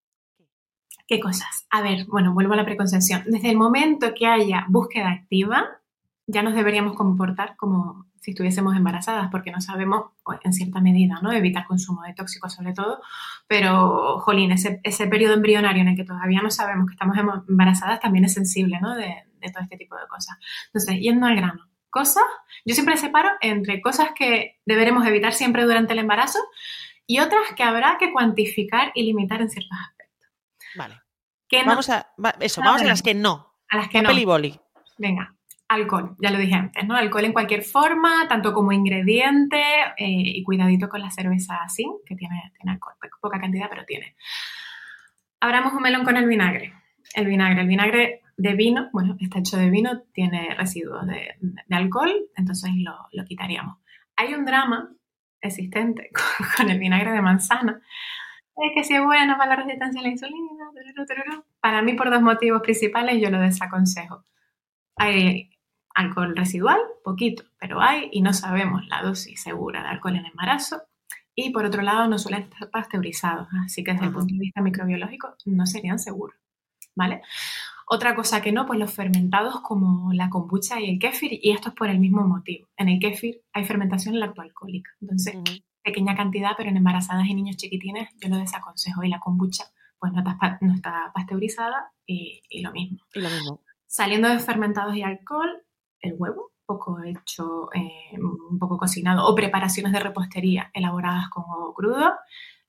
¿Qué cosas? A ver, bueno, vuelvo a la preconcepción. Desde el momento que haya búsqueda activa, ya nos deberíamos comportar como si estuviésemos embarazadas, porque no sabemos, en cierta medida, ¿no? Evitar consumo de tóxicos sobre todo, pero, jolín, ese, ese periodo embrionario en el que todavía no sabemos que estamos embarazadas también es sensible, ¿no? De, de todo este tipo de cosas. Entonces, yendo al grano, cosas, yo siempre separo entre cosas que deberemos evitar siempre durante el embarazo y otras que habrá que cuantificar y limitar en ciertos aspectos. Vale. vamos a, eso, vamos a las que no. A las que no. Venga, alcohol, ya lo dije antes, ¿no? Alcohol en cualquier forma, tanto como ingrediente, eh, y cuidadito con la cerveza así, que tiene, alcohol, poca cantidad, pero tiene. Abramos un melón con el vinagre. El vinagre, el vinagre de vino, bueno, está hecho de vino, tiene residuos de, alcohol, entonces lo, lo, quitaríamos. Hay un drama existente con el vinagre de manzana, es que si es bueno para la resistencia a la insulina, para mí por dos motivos principales yo lo desaconsejo. Hay alcohol residual, poquito, pero hay y no sabemos la dosis segura de alcohol en embarazo. Y por otro lado, no suelen estar pasteurizados, así que desde el punto de vista microbiológico no serían seguros, ¿vale? Otra cosa que no, pues los fermentados como la kombucha y el kéfir, y esto es por el mismo motivo. En el kéfir hay fermentación lactoalcohólica, entonces pequeña cantidad, pero en embarazadas y niños chiquitines yo lo desaconsejo. Y la kombucha, pues no está, no está pasteurizada y, lo mismo. Y lo mismo. Saliendo de fermentados y alcohol, el huevo, poco hecho, eh, un poco cocinado, o preparaciones de repostería elaboradas con huevo crudo.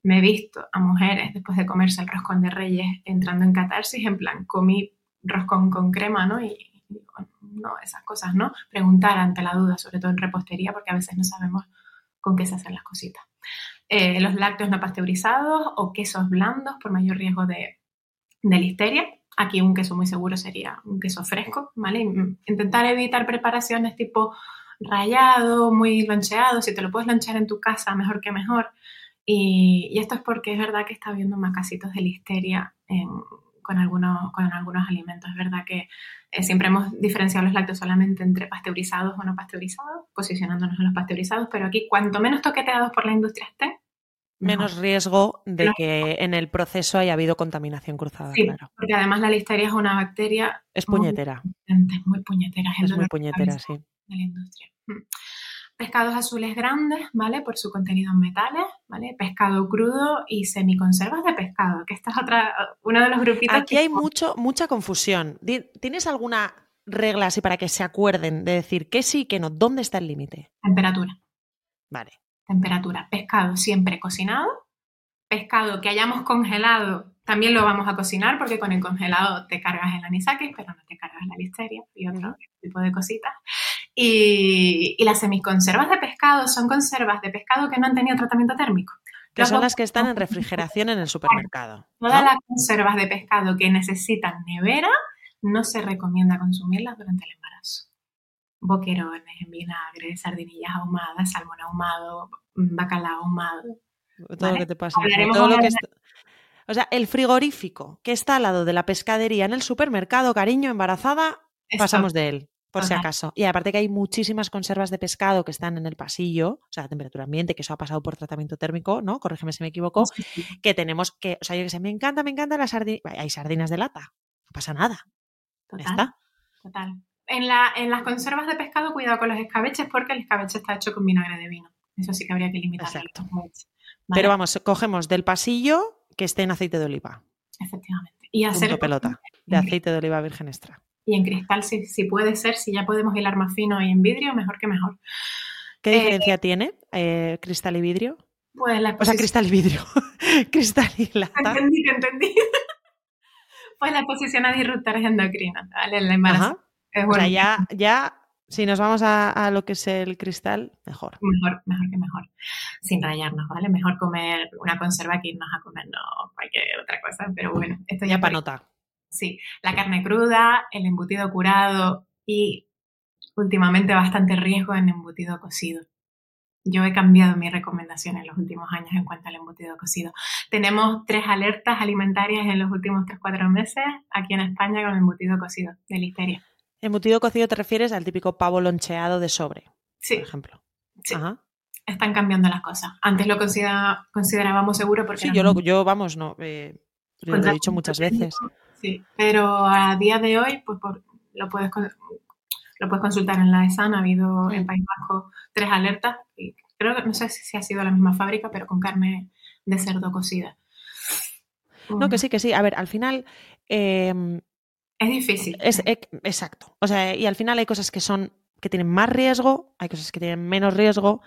Me he visto a mujeres después de comerse el roscón de reyes entrando en catarsis, en plan, comí roscón con crema, ¿no? Y, no, esas cosas, ¿no? Preguntar ante la duda, sobre todo en repostería, porque a veces no sabemos con qué se hacen las cositas. Eh, los lácteos no pasteurizados o quesos blandos por mayor riesgo de, de listeria. Aquí un queso muy seguro sería un queso fresco, ¿vale? Intentar evitar preparaciones tipo rallado, muy loncheado. Si te lo puedes lonchear en tu casa, mejor que mejor. Y, esto es porque es verdad que está habiendo más casitos de listeria con algunos, con algunos alimentos. Es verdad que eh, siempre hemos diferenciado los lácteos solamente entre pasteurizados o no pasteurizados, posicionándonos en los pasteurizados, pero aquí cuanto menos toqueteados por la industria estén, menos riesgo de que en el proceso haya habido contaminación cruzada. Sí, porque además la listeria es una bacteria. Es puñetera. Muy, muy puñetera. Es, muy puñetera, sí. De la industria. Mm pescados azules grandes, ¿vale? Por su contenido en metales, ¿vale? Pescado crudo y semiconservas de pescado, que esta es otra, uno de los grupitos. Aquí hay mucho, mucha confusión. ¿Tienes alguna regla así para que se acuerden de decir qué sí, qué no? ¿Dónde está el límite? Temperatura. Vale. Temperatura. Pescado siempre cocinado. Pescado que hayamos congelado también lo vamos a cocinar porque con el congelado te cargas el anisakis, pero no te cargas la listeria y otro tipo de cositas. Y, las semiconservas de pescado son conservas de pescado que no han tenido tratamiento térmico. Que son las que están en refrigeración en el supermercado. Todas las conservas de pescado que necesitan nevera no se recomienda consumirlas durante el embarazo. Boquerones en vinagre, sardinillas ahumadas, salmón ahumado, bacalao ahumado. Todo lo que te pasa. O sea, el frigorífico que está al lado de la pescadería en el supermercado, cariño, embarazada, pasamos de él por si acaso. Y aparte que hay muchísimas conservas de pescado que están en el pasillo, o sea, a temperatura ambiente, que eso ha pasado por tratamiento térmico, ¿no? Corrígeme si me equivoco, que tenemos que, o sea, yo que sé, me encanta, me encanta las sardinas, hay sardinas de lata, no pasa nada. Total, está. Total. En, la, en las conservas de pescado, cuidado con los escabeches porque el escabeche está hecho con vinagre de vino. Eso sí que habría que limitar. Exacto. Pero vamos, cogemos del pasillo que esté en aceite de oliva. Efectivamente. Y hacer pelota. de aceite de oliva virgen extra. Y en cristal, si, si puede ser, si ya podemos hilar más fino y en vidrio, mejor que mejor. ¿Qué diferencia tiene eh, cristal y vidrio? Pues la O sea, cristal y vidrio. cristal y lata. Entendí, entendí. pues la exposición a disruptores endocrinos, ¿vale? El embarazo. Es O sea, bueno. ya, ya, si nos vamos a, a lo que es el cristal, mejor. Mejor, mejor que mejor. Sin rayarnos, ¿vale? Mejor comer una conserva que irnos a comer no cualquier otra cosa. Pero bueno, esto ya Ya para nota. Sí, la carne cruda, el embutido curado y últimamente bastante riesgo en embutido cocido. Yo he cambiado mi recomendación en los últimos años en cuanto al embutido cocido. Tenemos tres alertas alimentarias en los últimos 3-4 meses aquí en España con el embutido cocido de listeria. Embutido cocido te refieres al típico pavo loncheado de sobre, Sí, por ejemplo. sí, Ajá. están cambiando las cosas. Antes lo considera- considerábamos seguro porque Sí, yo, lo, yo vamos, no, eh, lo he dicho muchas veces. Sí, pero a día de hoy, pues por- lo puedes con- lo puedes consultar en la ESAN. Ha habido en. País Vasco tres alertas y creo que no sé si ha sido la misma fábrica, pero con carne de cerdo cocida. No, que sí, que sí. A ver, al final eh, Es difícil. es ec- exacto. O sea, y al final hay cosas que son que tienen más riesgo, hay cosas que tienen menos riesgo.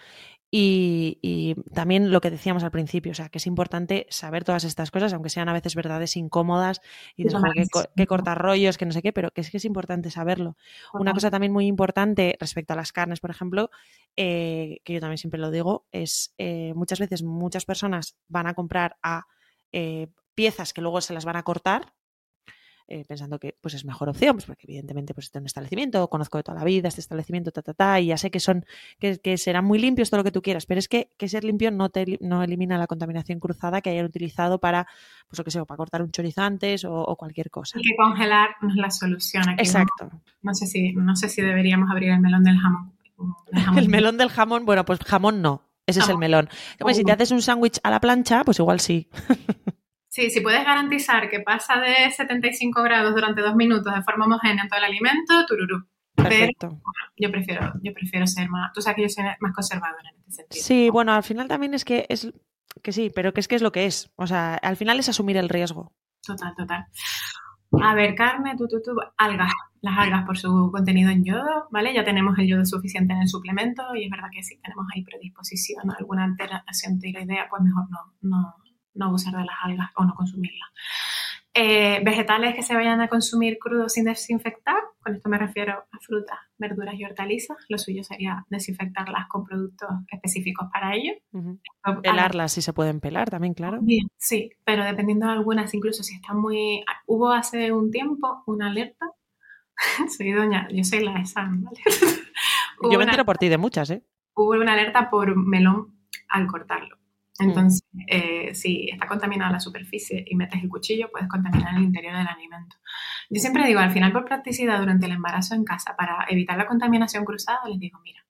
Y, y también lo que decíamos al principio, o sea, que es importante saber todas estas cosas, aunque sean a veces verdades incómodas y Y dices, tomar "Jo, qué, co- decisiones, qué ¿no? cortar rollos, que no sé qué, pero que es que es importante saberlo. Una cosa también muy importante respecto a las carnes, por ejemplo, eh, que yo también siempre lo digo, es eh, muchas veces muchas personas van a comprar a eh, piezas que luego se las van a cortar. Eh, pensando que pues es mejor opción, pues porque evidentemente pues este es un establecimiento, conozco de toda la vida este establecimiento, ta, ta, ta, y ya sé que son, que, que serán muy limpios todo lo que tú quieras, pero es que, que ser limpio no te no elimina la contaminación cruzada que hayan utilizado para, pues lo que o para cortar un chorizo antes o, o cualquier cosa. Y que congelar no es la solución aquí. Exacto. No sé si, no sé si deberíamos abrir el melón del jamón. El melón del jamón, bueno, pues jamón no. Ese es el melón. Hombre, si te Oh. haces un sándwich a la plancha, pues igual sí. Sí, si puedes garantizar que pasa de 75 grados durante dos minutos de forma homogénea en todo el alimento, tururú. Pero Perfecto. yo prefiero, yo prefiero ser más, tú sabes que yo soy más conservadora en este sentido. Sí, bueno, al final también es que es que sí, pero que es que es lo que es. O sea, al final es asumir el riesgo. Total, total. A ver, carne, tú, tú, tú, algas. Las algas por su contenido en yodo, ¿vale? Ya tenemos el yodo suficiente en el suplemento y es verdad que si tenemos ahí predisposición a alguna alteración tiroidea, pues mejor no, no, no abusar de las algas o no consumirlas. Eh, vegetales que se vayan a consumir crudos sin desinfectar, con esto me refiero a frutas, verduras y hortalizas. Lo suyo sería desinfectarlas con productos específicos para ello. Ujú. A la- Pelarlas si se pueden pelar también, claro. Bien, sí, pero dependiendo de algunas, incluso si están muy... Hubo hace un tiempo una alerta, soy doña, yo soy la de Sam, ¿vale? Yo me entero por ti de muchas, ¿eh? hubo una alerta por melón al cortarlo. Entonces, eh, si está contaminada la superficie y metes el cuchillo, puedes contaminar el interior del alimento. Yo siempre digo, al final, por practicidad durante el embarazo en casa, para evitar la contaminación cruzada, les digo, mira,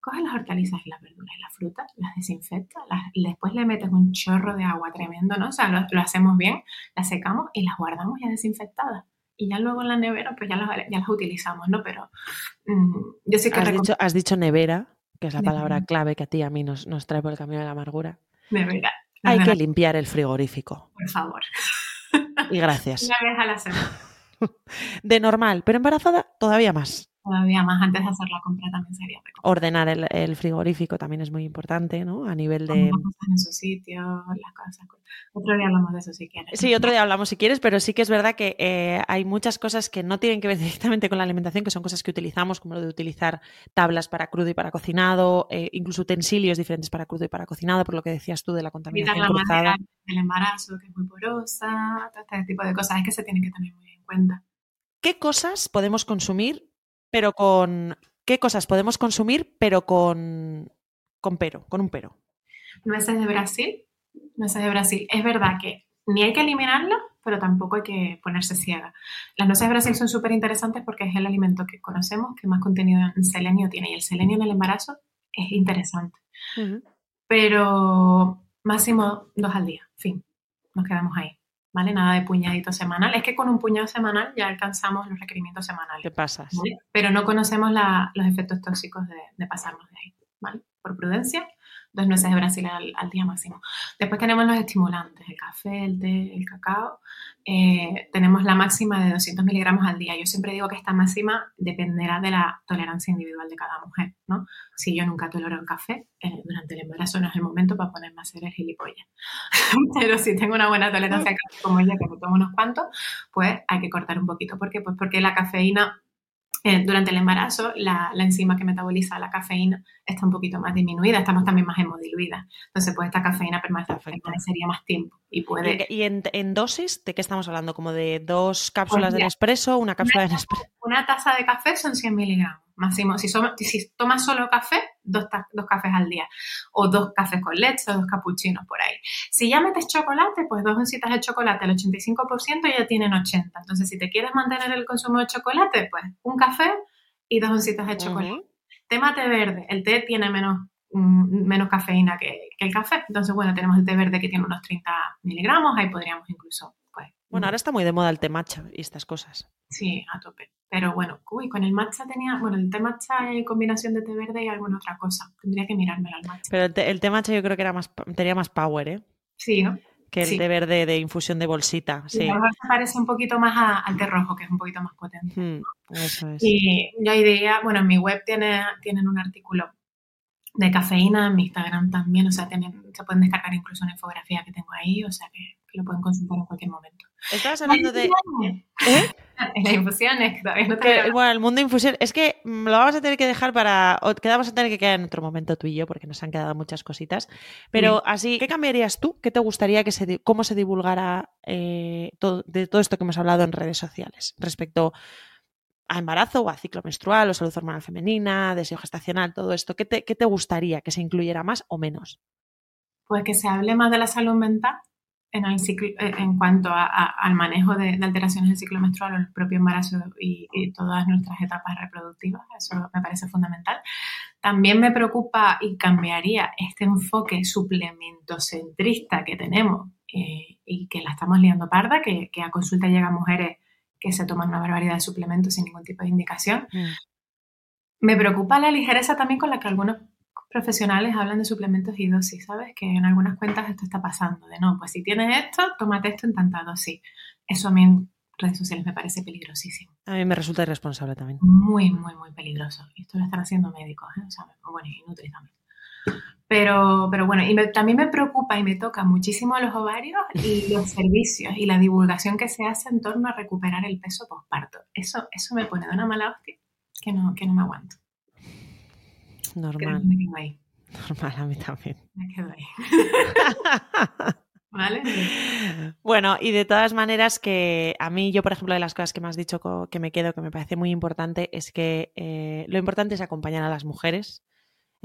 coges las hortalizas y las verduras y las frutas, las desinfectas, las- después le metes un chorro de agua tremendo, ¿no? O sea, lo, lo hacemos bien, las secamos y las guardamos ya desinfectadas. Y ya luego en la nevera, pues ya las, ya las utilizamos, ¿no? Pero mm, yo sí que Has dicho, has dicho nevera, que es la Nevera. palabra clave que a ti y a mí nos, nos trae por el camino de la amargura. nevera. Hay que limpiar el frigorífico. por favor. Y gracias. Una vez a la semana. De normal, pero embarazada todavía más. Todavía más antes de hacer la compra también sería recomendable. Ordenar el, el frigorífico también es muy importante, ¿no? A nivel de... Poner las cosas en su sitio, las cosas. Otro día hablamos de eso si quieres. Sí, otro día hablamos si quieres, pero sí que es verdad que eh, hay muchas cosas que no tienen que ver directamente con la alimentación, que son cosas que utilizamos, como lo de utilizar tablas para crudo y para cocinado, eh, incluso utensilios diferentes para crudo y para cocinado, por lo que decías tú de la contaminación la cruzada. del embarazo, que es muy porosa, todo este tipo de cosas es que se tienen que tener muy en cuenta. ¿Qué cosas podemos consumir, pero con... ¿Qué cosas podemos consumir, pero con... con pero, con un pero? Nueces de Brasil, nueces de Brasil. Es verdad que ni hay que eliminarlas, pero tampoco hay que ponerse ciega. Las nueces de Brasil son súper interesantes porque es el alimento que conocemos que más contenido en selenio tiene y el selenio en el embarazo es interesante. pero máximo dos al día, fin, nos quedamos ahí, ¿vale? Nada de puñadito semanal. Es que con un puñado semanal ya alcanzamos los requerimientos ¿Qué semanales, pasas? ¿vale? Pero no conocemos la- los efectos tóxicos de, de pasarnos de ahí, ¿vale? Por prudencia, dos nueces de Brasil al, día máximo. Después tenemos los estimulantes, el café, el té, el cacao. Eh, tenemos la máxima de 200 miligramos al día. Yo siempre digo que esta máxima dependerá de la tolerancia individual de cada mujer, ¿no? Si yo nunca tolero el café, eh, durante el embarazo no es el momento para ponerme a hacer el gilipollas. Pero si tengo una buena tolerancia al café como ella, que me tomo unos cuantos, pues hay que cortar un poquito. ¿Por qué? Pues porque la cafeína eh, durante el embarazo la, enzima que metaboliza la cafeína está un poquito más disminuida, estamos también más hemodiluidas. Entonces, pues esta cafeína permanecería más tiempo y puede... ¿Y, en, dosis de qué estamos hablando? ¿Como de dos cápsulas de Nespresso, una cápsula de Nespresso? Una taza de café son 100 miligramos máximo. Si, si tomas solo café, dos, dos, cafés al día. O dos cafés con leche o dos capuchinos por ahí. Si ya metes chocolate, pues dos oncitas de chocolate al 85% ya tienen 80. Entonces, si te quieres mantener el consumo de chocolate, pues un café y dos oncitas de chocolate. Tema té verde. El té tiene menos, mm, menos cafeína que, que, el café. Entonces, bueno, tenemos el té verde que tiene unos 30 miligramos. Ahí podríamos incluso bueno, ahora está muy de moda el té matcha y estas cosas. Sí, a tope. Pero bueno, uy, con el matcha tenía, bueno, el té matcha en combinación de té verde y alguna otra cosa. Tendría que mirármelo al matcha. Pero el té, matcha yo creo que era más, tenía más power, ¿eh? Sí, ¿no? Que el té verde de infusión de bolsita. Sí. A lo parece un poquito más al té rojo, que es un poquito más potente. Hmm, eso es. Y yo diría, bueno, en mi web tiene, tienen un artículo de cafeína, en mi Instagram también, o sea, tienen, se pueden descargar incluso una infografía que tengo ahí, o sea que lo pueden consultar en cualquier momento. Estabas hablando de... ¿Eh? En las infusiones, que todavía no te Bueno, el mundo de infusión, es que mm, lo vamos a tener que dejar para... O quedamos a tener que quedar en otro momento tú y yo, porque nos han quedado muchas cositas. Pero así, ¿qué cambiarías tú? ¿Qué te gustaría que se... cómo se divulgara eh, todo, de todo esto que hemos hablado en redes sociales respecto a embarazo o a ciclo menstrual o salud hormonal femenina, deseo gestacional, todo esto? ¿Qué te, qué te gustaría que se incluyera más o menos? Pues que se hable más de la salud mental en, el ciclo, eh, en cuanto al manejo de, alteraciones del ciclo menstrual o el propio embarazo y, todas nuestras etapas reproductivas. Eso me parece fundamental. También me preocupa y cambiaría este enfoque suplementocentrista que tenemos eh, y que la estamos liando parda, que, a consulta llegan mujeres que se toman una barbaridad de suplementos sin ningún tipo de indicación. Mm. Me preocupa la ligereza también con la que algunos profesionales hablan de suplementos y dosis, ¿sabes? Que en algunas cuentas esto está pasando, de no, pues si tienes esto, tómate esto en tanta dosis. Eso a mí en redes sociales me parece peligrosísimo. A mí me resulta irresponsable también. Muy, muy, muy peligroso. Y esto lo están haciendo médicos, ¿eh? O sea, bueno, y Nutri también. Pero, pero bueno, y también me preocupa y me toca muchísimo los ovarios y los servicios y la divulgación que se hace en torno a recuperar el peso postparto. Eso, eso me pone de una mala hostia que no, que no me aguanto. Normal. Me quedo ahí. Normal, a mí también. Me quedo ahí. ¿Vale? Bueno, y de todas maneras que a mí, yo por ejemplo, de las cosas que me has dicho que me quedo, que me parece muy importante, es que eh, lo importante es acompañar a las mujeres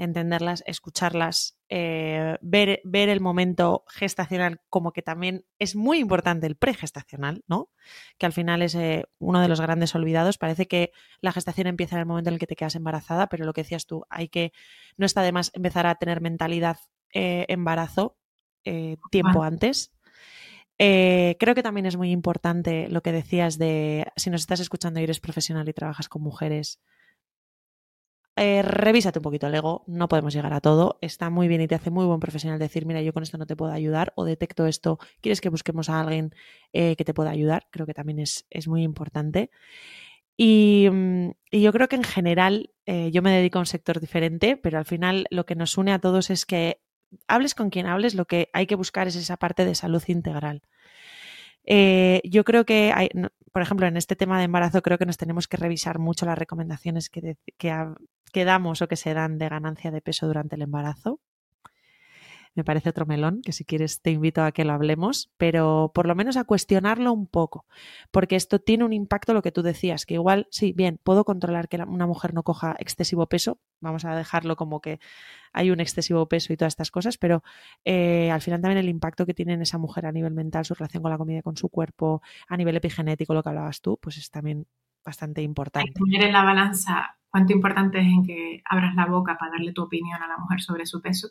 entenderlas, escucharlas, eh, ver, ver, el momento gestacional como que también es muy importante el pregestacional, ¿no? Que al final es eh, uno de los grandes olvidados. Parece que la gestación empieza en el momento en el que te quedas embarazada, pero lo que decías tú, hay que, no está de más empezar a tener mentalidad eh, embarazo tiempo antes. creo que también es muy importante lo que decías de si nos estás escuchando y eres profesional y trabajas con mujeres, eh, revísate un poquito el ego, no podemos llegar a todo, está muy bien y te hace muy buen profesional decir, mira, yo con esto no te puedo ayudar o detecto esto, quieres que busquemos a alguien eh, que te pueda ayudar, creo que también es, muy importante. Y, mm, yo creo que en general eh, yo me dedico a un sector diferente, pero al final lo que nos une a todos es que hables con quien hables, lo que hay que buscar es esa parte de salud integral. Eh, yo creo que, hay, por ejemplo, en este tema de embarazo, creo que nos tenemos que revisar mucho las recomendaciones que, que damos o que se dan de ganancia de peso durante el embarazo me parece otro melón, que si quieres te invito a que lo hablemos, pero por lo menos a cuestionarlo un poco, porque esto tiene un impacto, lo que tú decías, que igual, sí, bien, puedo controlar que una mujer no coja excesivo peso, vamos a dejarlo como que hay un excesivo peso y todas estas cosas, pero eh, al final también el impacto que tiene en esa mujer a nivel mental, su relación con la comida, con su cuerpo, a nivel epigenético, lo que hablabas tú, pues es también bastante importante. poner en la balanza cuánto importante es en que abras la boca para darle tu opinión a la mujer sobre su peso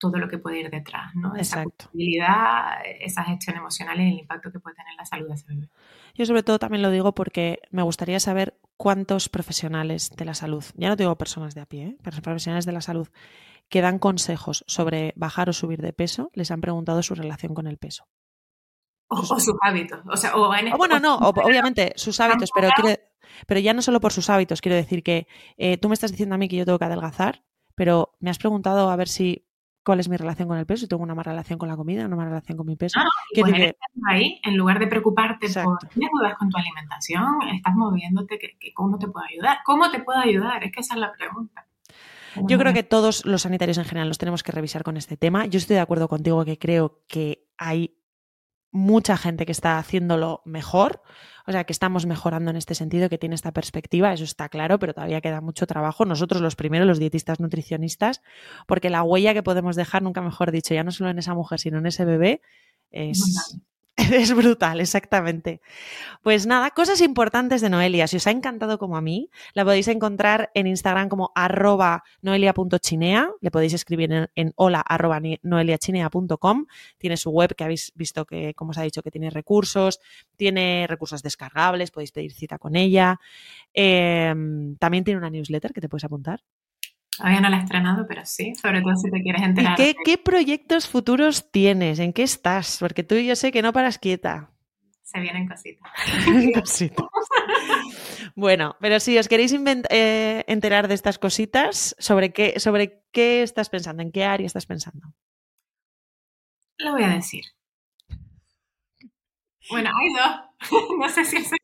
todo lo que puede ir detrás, ¿no? Esa posibilidad, esa gestión emocional y el impacto que puede tener la salud de ese bebé. Yo sobre todo también lo digo porque me gustaría saber cuántos profesionales de la salud, ya no digo personas de a pie, ¿eh? pero profesionales de la salud que dan consejos sobre bajar o subir de peso, les han preguntado su relación con el peso. O, sus hábitos. O sea, o en bueno, no, obviamente sus hábitos, pero, pero ya no solo por sus hábitos. Quiero decir que eh, tú me estás diciendo a mí que yo tengo que adelgazar, pero me has preguntado a ver si cuál es mi relación con el peso, si tengo una mala relación con la comida, una mala relación con mi peso. No, pues ahí, en lugar de preocuparte por qué dudas con tu alimentación, estás moviéndote, que, ¿cómo te puedo ayudar? ¿Cómo te puedo ayudar? Es que esa es la pregunta. Yo creo que todos los sanitarios en general los tenemos que revisar con este tema. Yo estoy de acuerdo contigo que creo que hay mucha gente que está haciéndolo mejor, o sea, que estamos mejorando en este sentido, que tiene esta perspectiva, eso está claro, pero todavía queda mucho trabajo. Nosotros los primeros, los dietistas nutricionistas, porque la huella que podemos dejar, nunca mejor dicho, ya no solo en esa mujer, sino en ese bebé, es, Es brutal, exactamente. Pues nada, cosas importantes de Noelia. Si os ha encantado como a mí, la podéis encontrar en Instagram como arroba noelia.chinea. Le podéis escribir en, hola noeliachinea.com. Tiene su web que habéis visto que, como os ha dicho, que tiene recursos, tiene recursos descargables, podéis pedir cita con ella. Em, también tiene una newsletter que te puedes apuntar. Todavía no la he estrenado, pero sí, sobre todo si te quieres enterar. ¿Y qué, proyectos futuros tienes? ¿En qué estás? Porque tú y yo sé que no paras quieta. Se vienen cositas. cositas. bueno, pero si os queréis eh, enterar de estas cositas, ¿sobre qué, ¿sobre qué estás pensando? ¿En qué área estás pensando? Lo voy a decir. Bueno, hay dos. no sé si es el,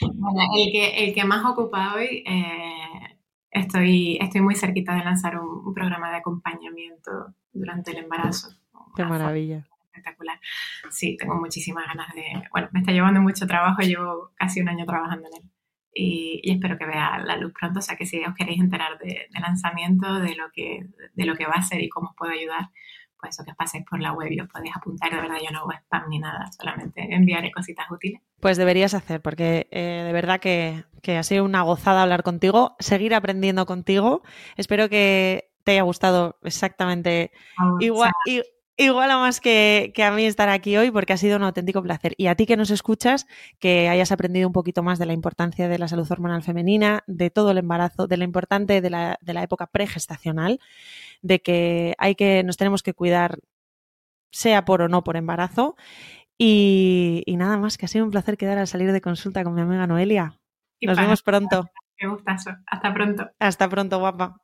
bueno, el que, el que más ocupa hoy eh, estoy, estoy muy cerquita de lanzar un, programa de acompañamiento durante el embarazo. Qué maravilla. Espectacular. Sí, tengo muchísimas ganas de... Bueno, me está llevando mucho trabajo, llevo casi un año trabajando en él. Y, espero que vea la luz pronto. O sea que si os queréis enterar de, lanzamiento, de lo, que, de lo que va a ser y cómo os puedo ayudar, pues eso que os paséis por la web y os podéis apuntar. De verdad, yo no hago spam ni nada, solamente enviaré cositas útiles. Pues deberías hacer, porque eh, de verdad que, ha sido una gozada hablar contigo, seguir aprendiendo contigo. Espero que te haya gustado exactamente igual, igual o más que, que, a mí estar aquí hoy, porque ha sido un auténtico placer. Y a ti que nos escuchas, que hayas aprendido un poquito más de la importancia de la salud hormonal femenina, de todo el embarazo, de lo importante de la, de la época pregestacional, de que hay que, nos tenemos que cuidar, sea por o no por embarazo y, nada más, que ha sido un placer quedar al salir de consulta con mi amiga Noelia. Nos vemos pronto. Qué gustazo. Hasta pronto. Hasta pronto, guapa.